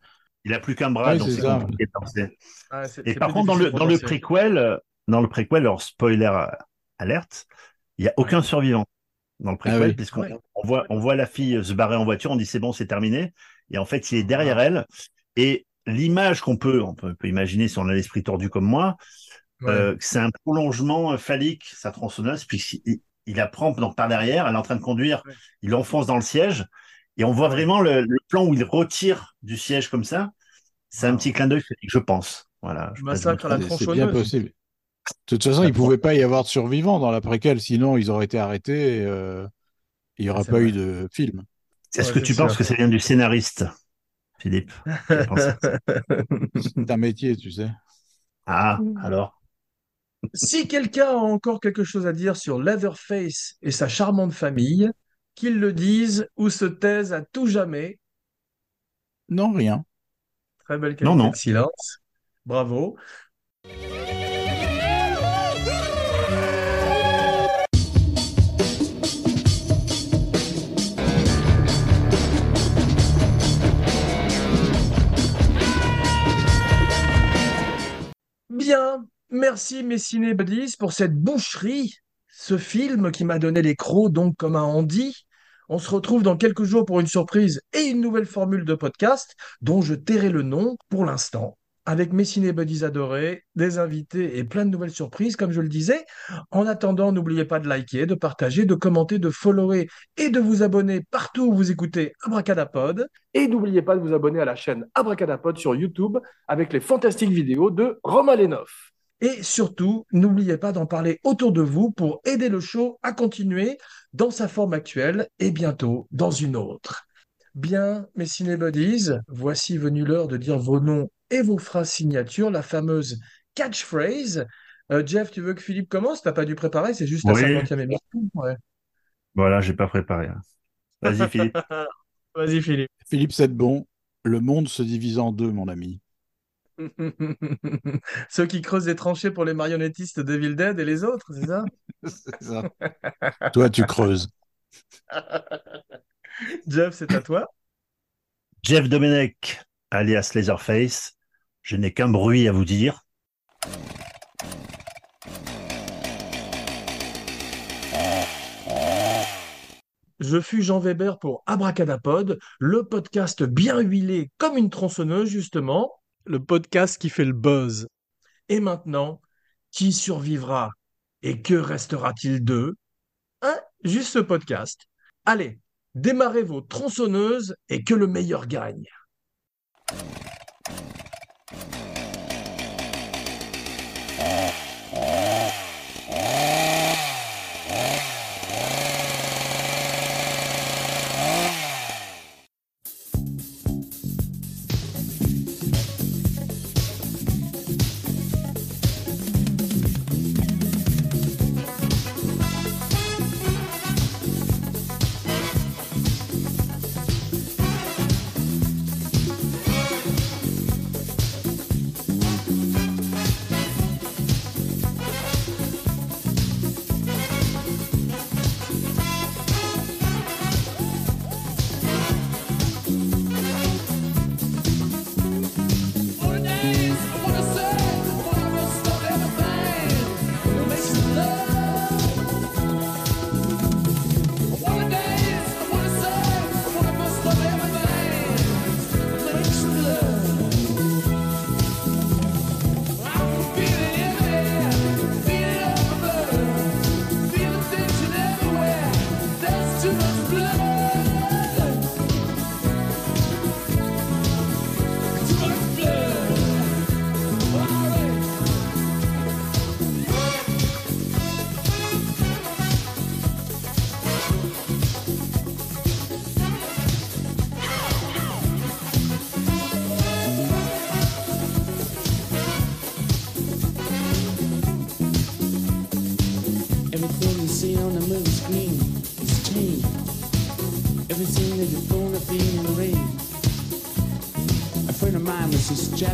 Il a plus qu'un bras, Ouais, donc c'est compliqué de danser. Ah, Et par contre, dans le, dans le préquel, euh, dans le préquel, alors spoiler euh, alerte, il n'y a aucun survivant dans le préquel, Ah oui. puisqu'on Ouais. on voit, on voit la fille se barrer en voiture, on dit c'est bon, c'est terminé. Et en fait, il est derrière elle. Et l'image qu'on peut, on peut, peut imaginer si on a l'esprit tordu comme moi, Ouais. euh, c'est un prolongement phallique, sa tronçonneuse, puis il, la prend donc par derrière, elle est en train de conduire, Ouais. il l'enfonce dans le siège, et on voit vraiment le, le plan où il retire du siège comme ça. C'est un petit clin d'œil, je pense. Voilà. Je Massacre à la C'est- bien possible. De toute façon, il ne pouvait pas y avoir de survivants dans la préquelle, sinon ils auraient été arrêtés et euh, il n'y aurait pas vrai. eu de film. Est-ce Ouais, que tu penses que ça vient du scénariste, Philippe? C'est un métier, tu sais. Ah, alors? Si quelqu'un a encore quelque chose à dire sur Leatherface et sa charmante famille, qu'il le dise ou se taise à tout jamais. Non, rien. Très belle Non, qualité non. de silence. Bravo. Bien, merci mes ciné buddies pour cette boucherie ce film qui m'a donné les crocs, donc comme un Andy. On se retrouve dans quelques jours pour une surprise et une nouvelle formule de podcast dont je tairai le nom pour l'instant. Avec mes cinébuddies adorés, des invités et plein de nouvelles surprises, comme je le disais. En attendant, n'oubliez pas de liker, de partager, de commenter, de follower et de vous abonner partout où vous écoutez Abracadapod. Et n'oubliez pas de vous abonner à la chaîne Abracadapod sur YouTube avec les fantastiques vidéos de Romain Lenoff. Et surtout, n'oubliez pas d'en parler autour de vous pour aider le show à continuer dans sa forme actuelle et bientôt dans une autre. Bien, mes cinébuddies, voici venue l'heure de dire vos noms et vos phrases signatures, la fameuse catchphrase. Euh, Jeff, tu veux que Philippe commence? T'as pas dû préparer, c'est juste la Oui. 50e émission. Ouais. Voilà, j'ai pas préparé. hein. Vas-y, Philippe. Vas-y, Philippe. Philippe Sedbon, le monde se divise en deux, mon ami. Ceux qui creusent des tranchées pour les marionnettistes de Evil Dead et les autres, c'est ça? C'est ça. Toi, tu creuses. Jeff, c'est à toi. Jeff Domenech, alias Laserface, je n'ai qu'un bruit à vous dire. Je fus Jean Weber pour Abracadapod, le podcast bien huilé comme une tronçonneuse, justement. Le podcast qui fait le buzz. Et maintenant, qui survivra Et que restera-t-il d'eux Hein Juste ce podcast. Allez, démarrez vos tronçonneuses et que le meilleur gagne.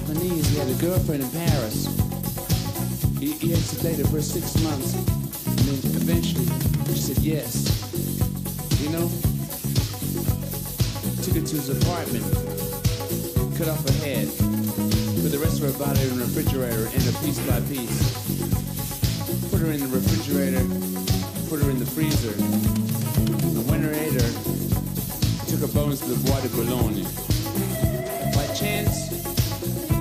Japanese. He had a girlfriend in Paris. He, he had to date her for six months. And then eventually she said yes. You know? Took her to his apartment. Cut off her head. Put the rest of her body in the refrigerator and her piece by piece put her in the refrigerator, put her in the freezer. And when her ate her, took her bones to the Bois de Boulogne. By chance,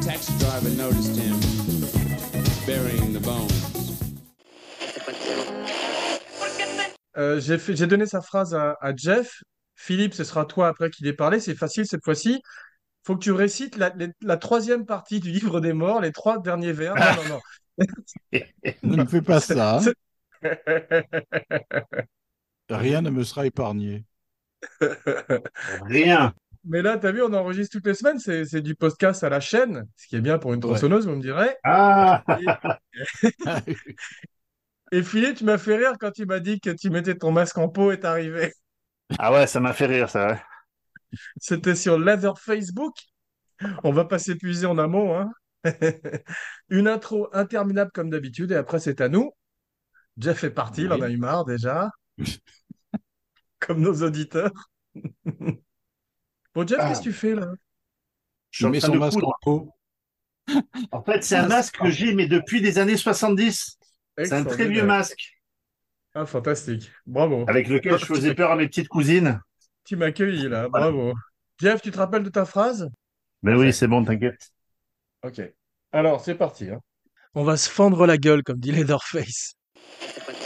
taxi driver noticed him burying the bones. Euh, j'ai donné sa phrase à, à Jeff. Philippe, ce sera toi après qui l'ait parlé. C'est facile cette fois-ci. Faut que tu récites la, les- la troisième partie du livre des morts, les trois derniers vers. Non, non, non. Ne me fais pas ça. hein. Rien ne me sera épargné. Rien. Mais là, t'as vu, on enregistre toutes les semaines. C'est c'est du podcast à la chaîne, ce qui est bien pour une Ouais. tronçonneuse, vous me direz. Ah Et Philippe, tu m'as fait rire quand tu m'as dit que tu mettais ton masque en peau est arrivé. Ah ouais, ça m'a fait rire, ça. ouais. C'était sur Leather Facebook. On va pas s'épuiser en amont, hein. Une intro interminable comme d'habitude, et après c'est à nous. Jeff est parti, il en a eu marre déjà. Comme nos auditeurs. Bon, Jeff, qu'est-ce que tu fais là? Je suis en Il met train son masque en peau. En fait, c'est un masque que j'ai, mais depuis les années 70. C'est un très vieux masque. Ah, fantastique. Bravo. avec lequel je faisais peur à mes petites cousines. Tu m'as accueilli là, bravo. Jeff, tu te rappelles de ta phrase? Mais oui, c'est bon, t'inquiète. Ok. Alors, c'est parti. hein. On va se fendre la gueule, comme dit Leatherface. Que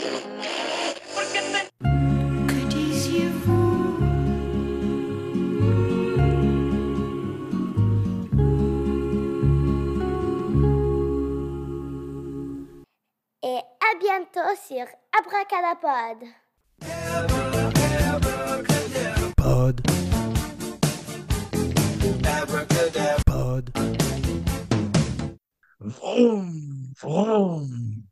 à bientôt sur Abracadapod. Pod. Pod. Vroom, vroom.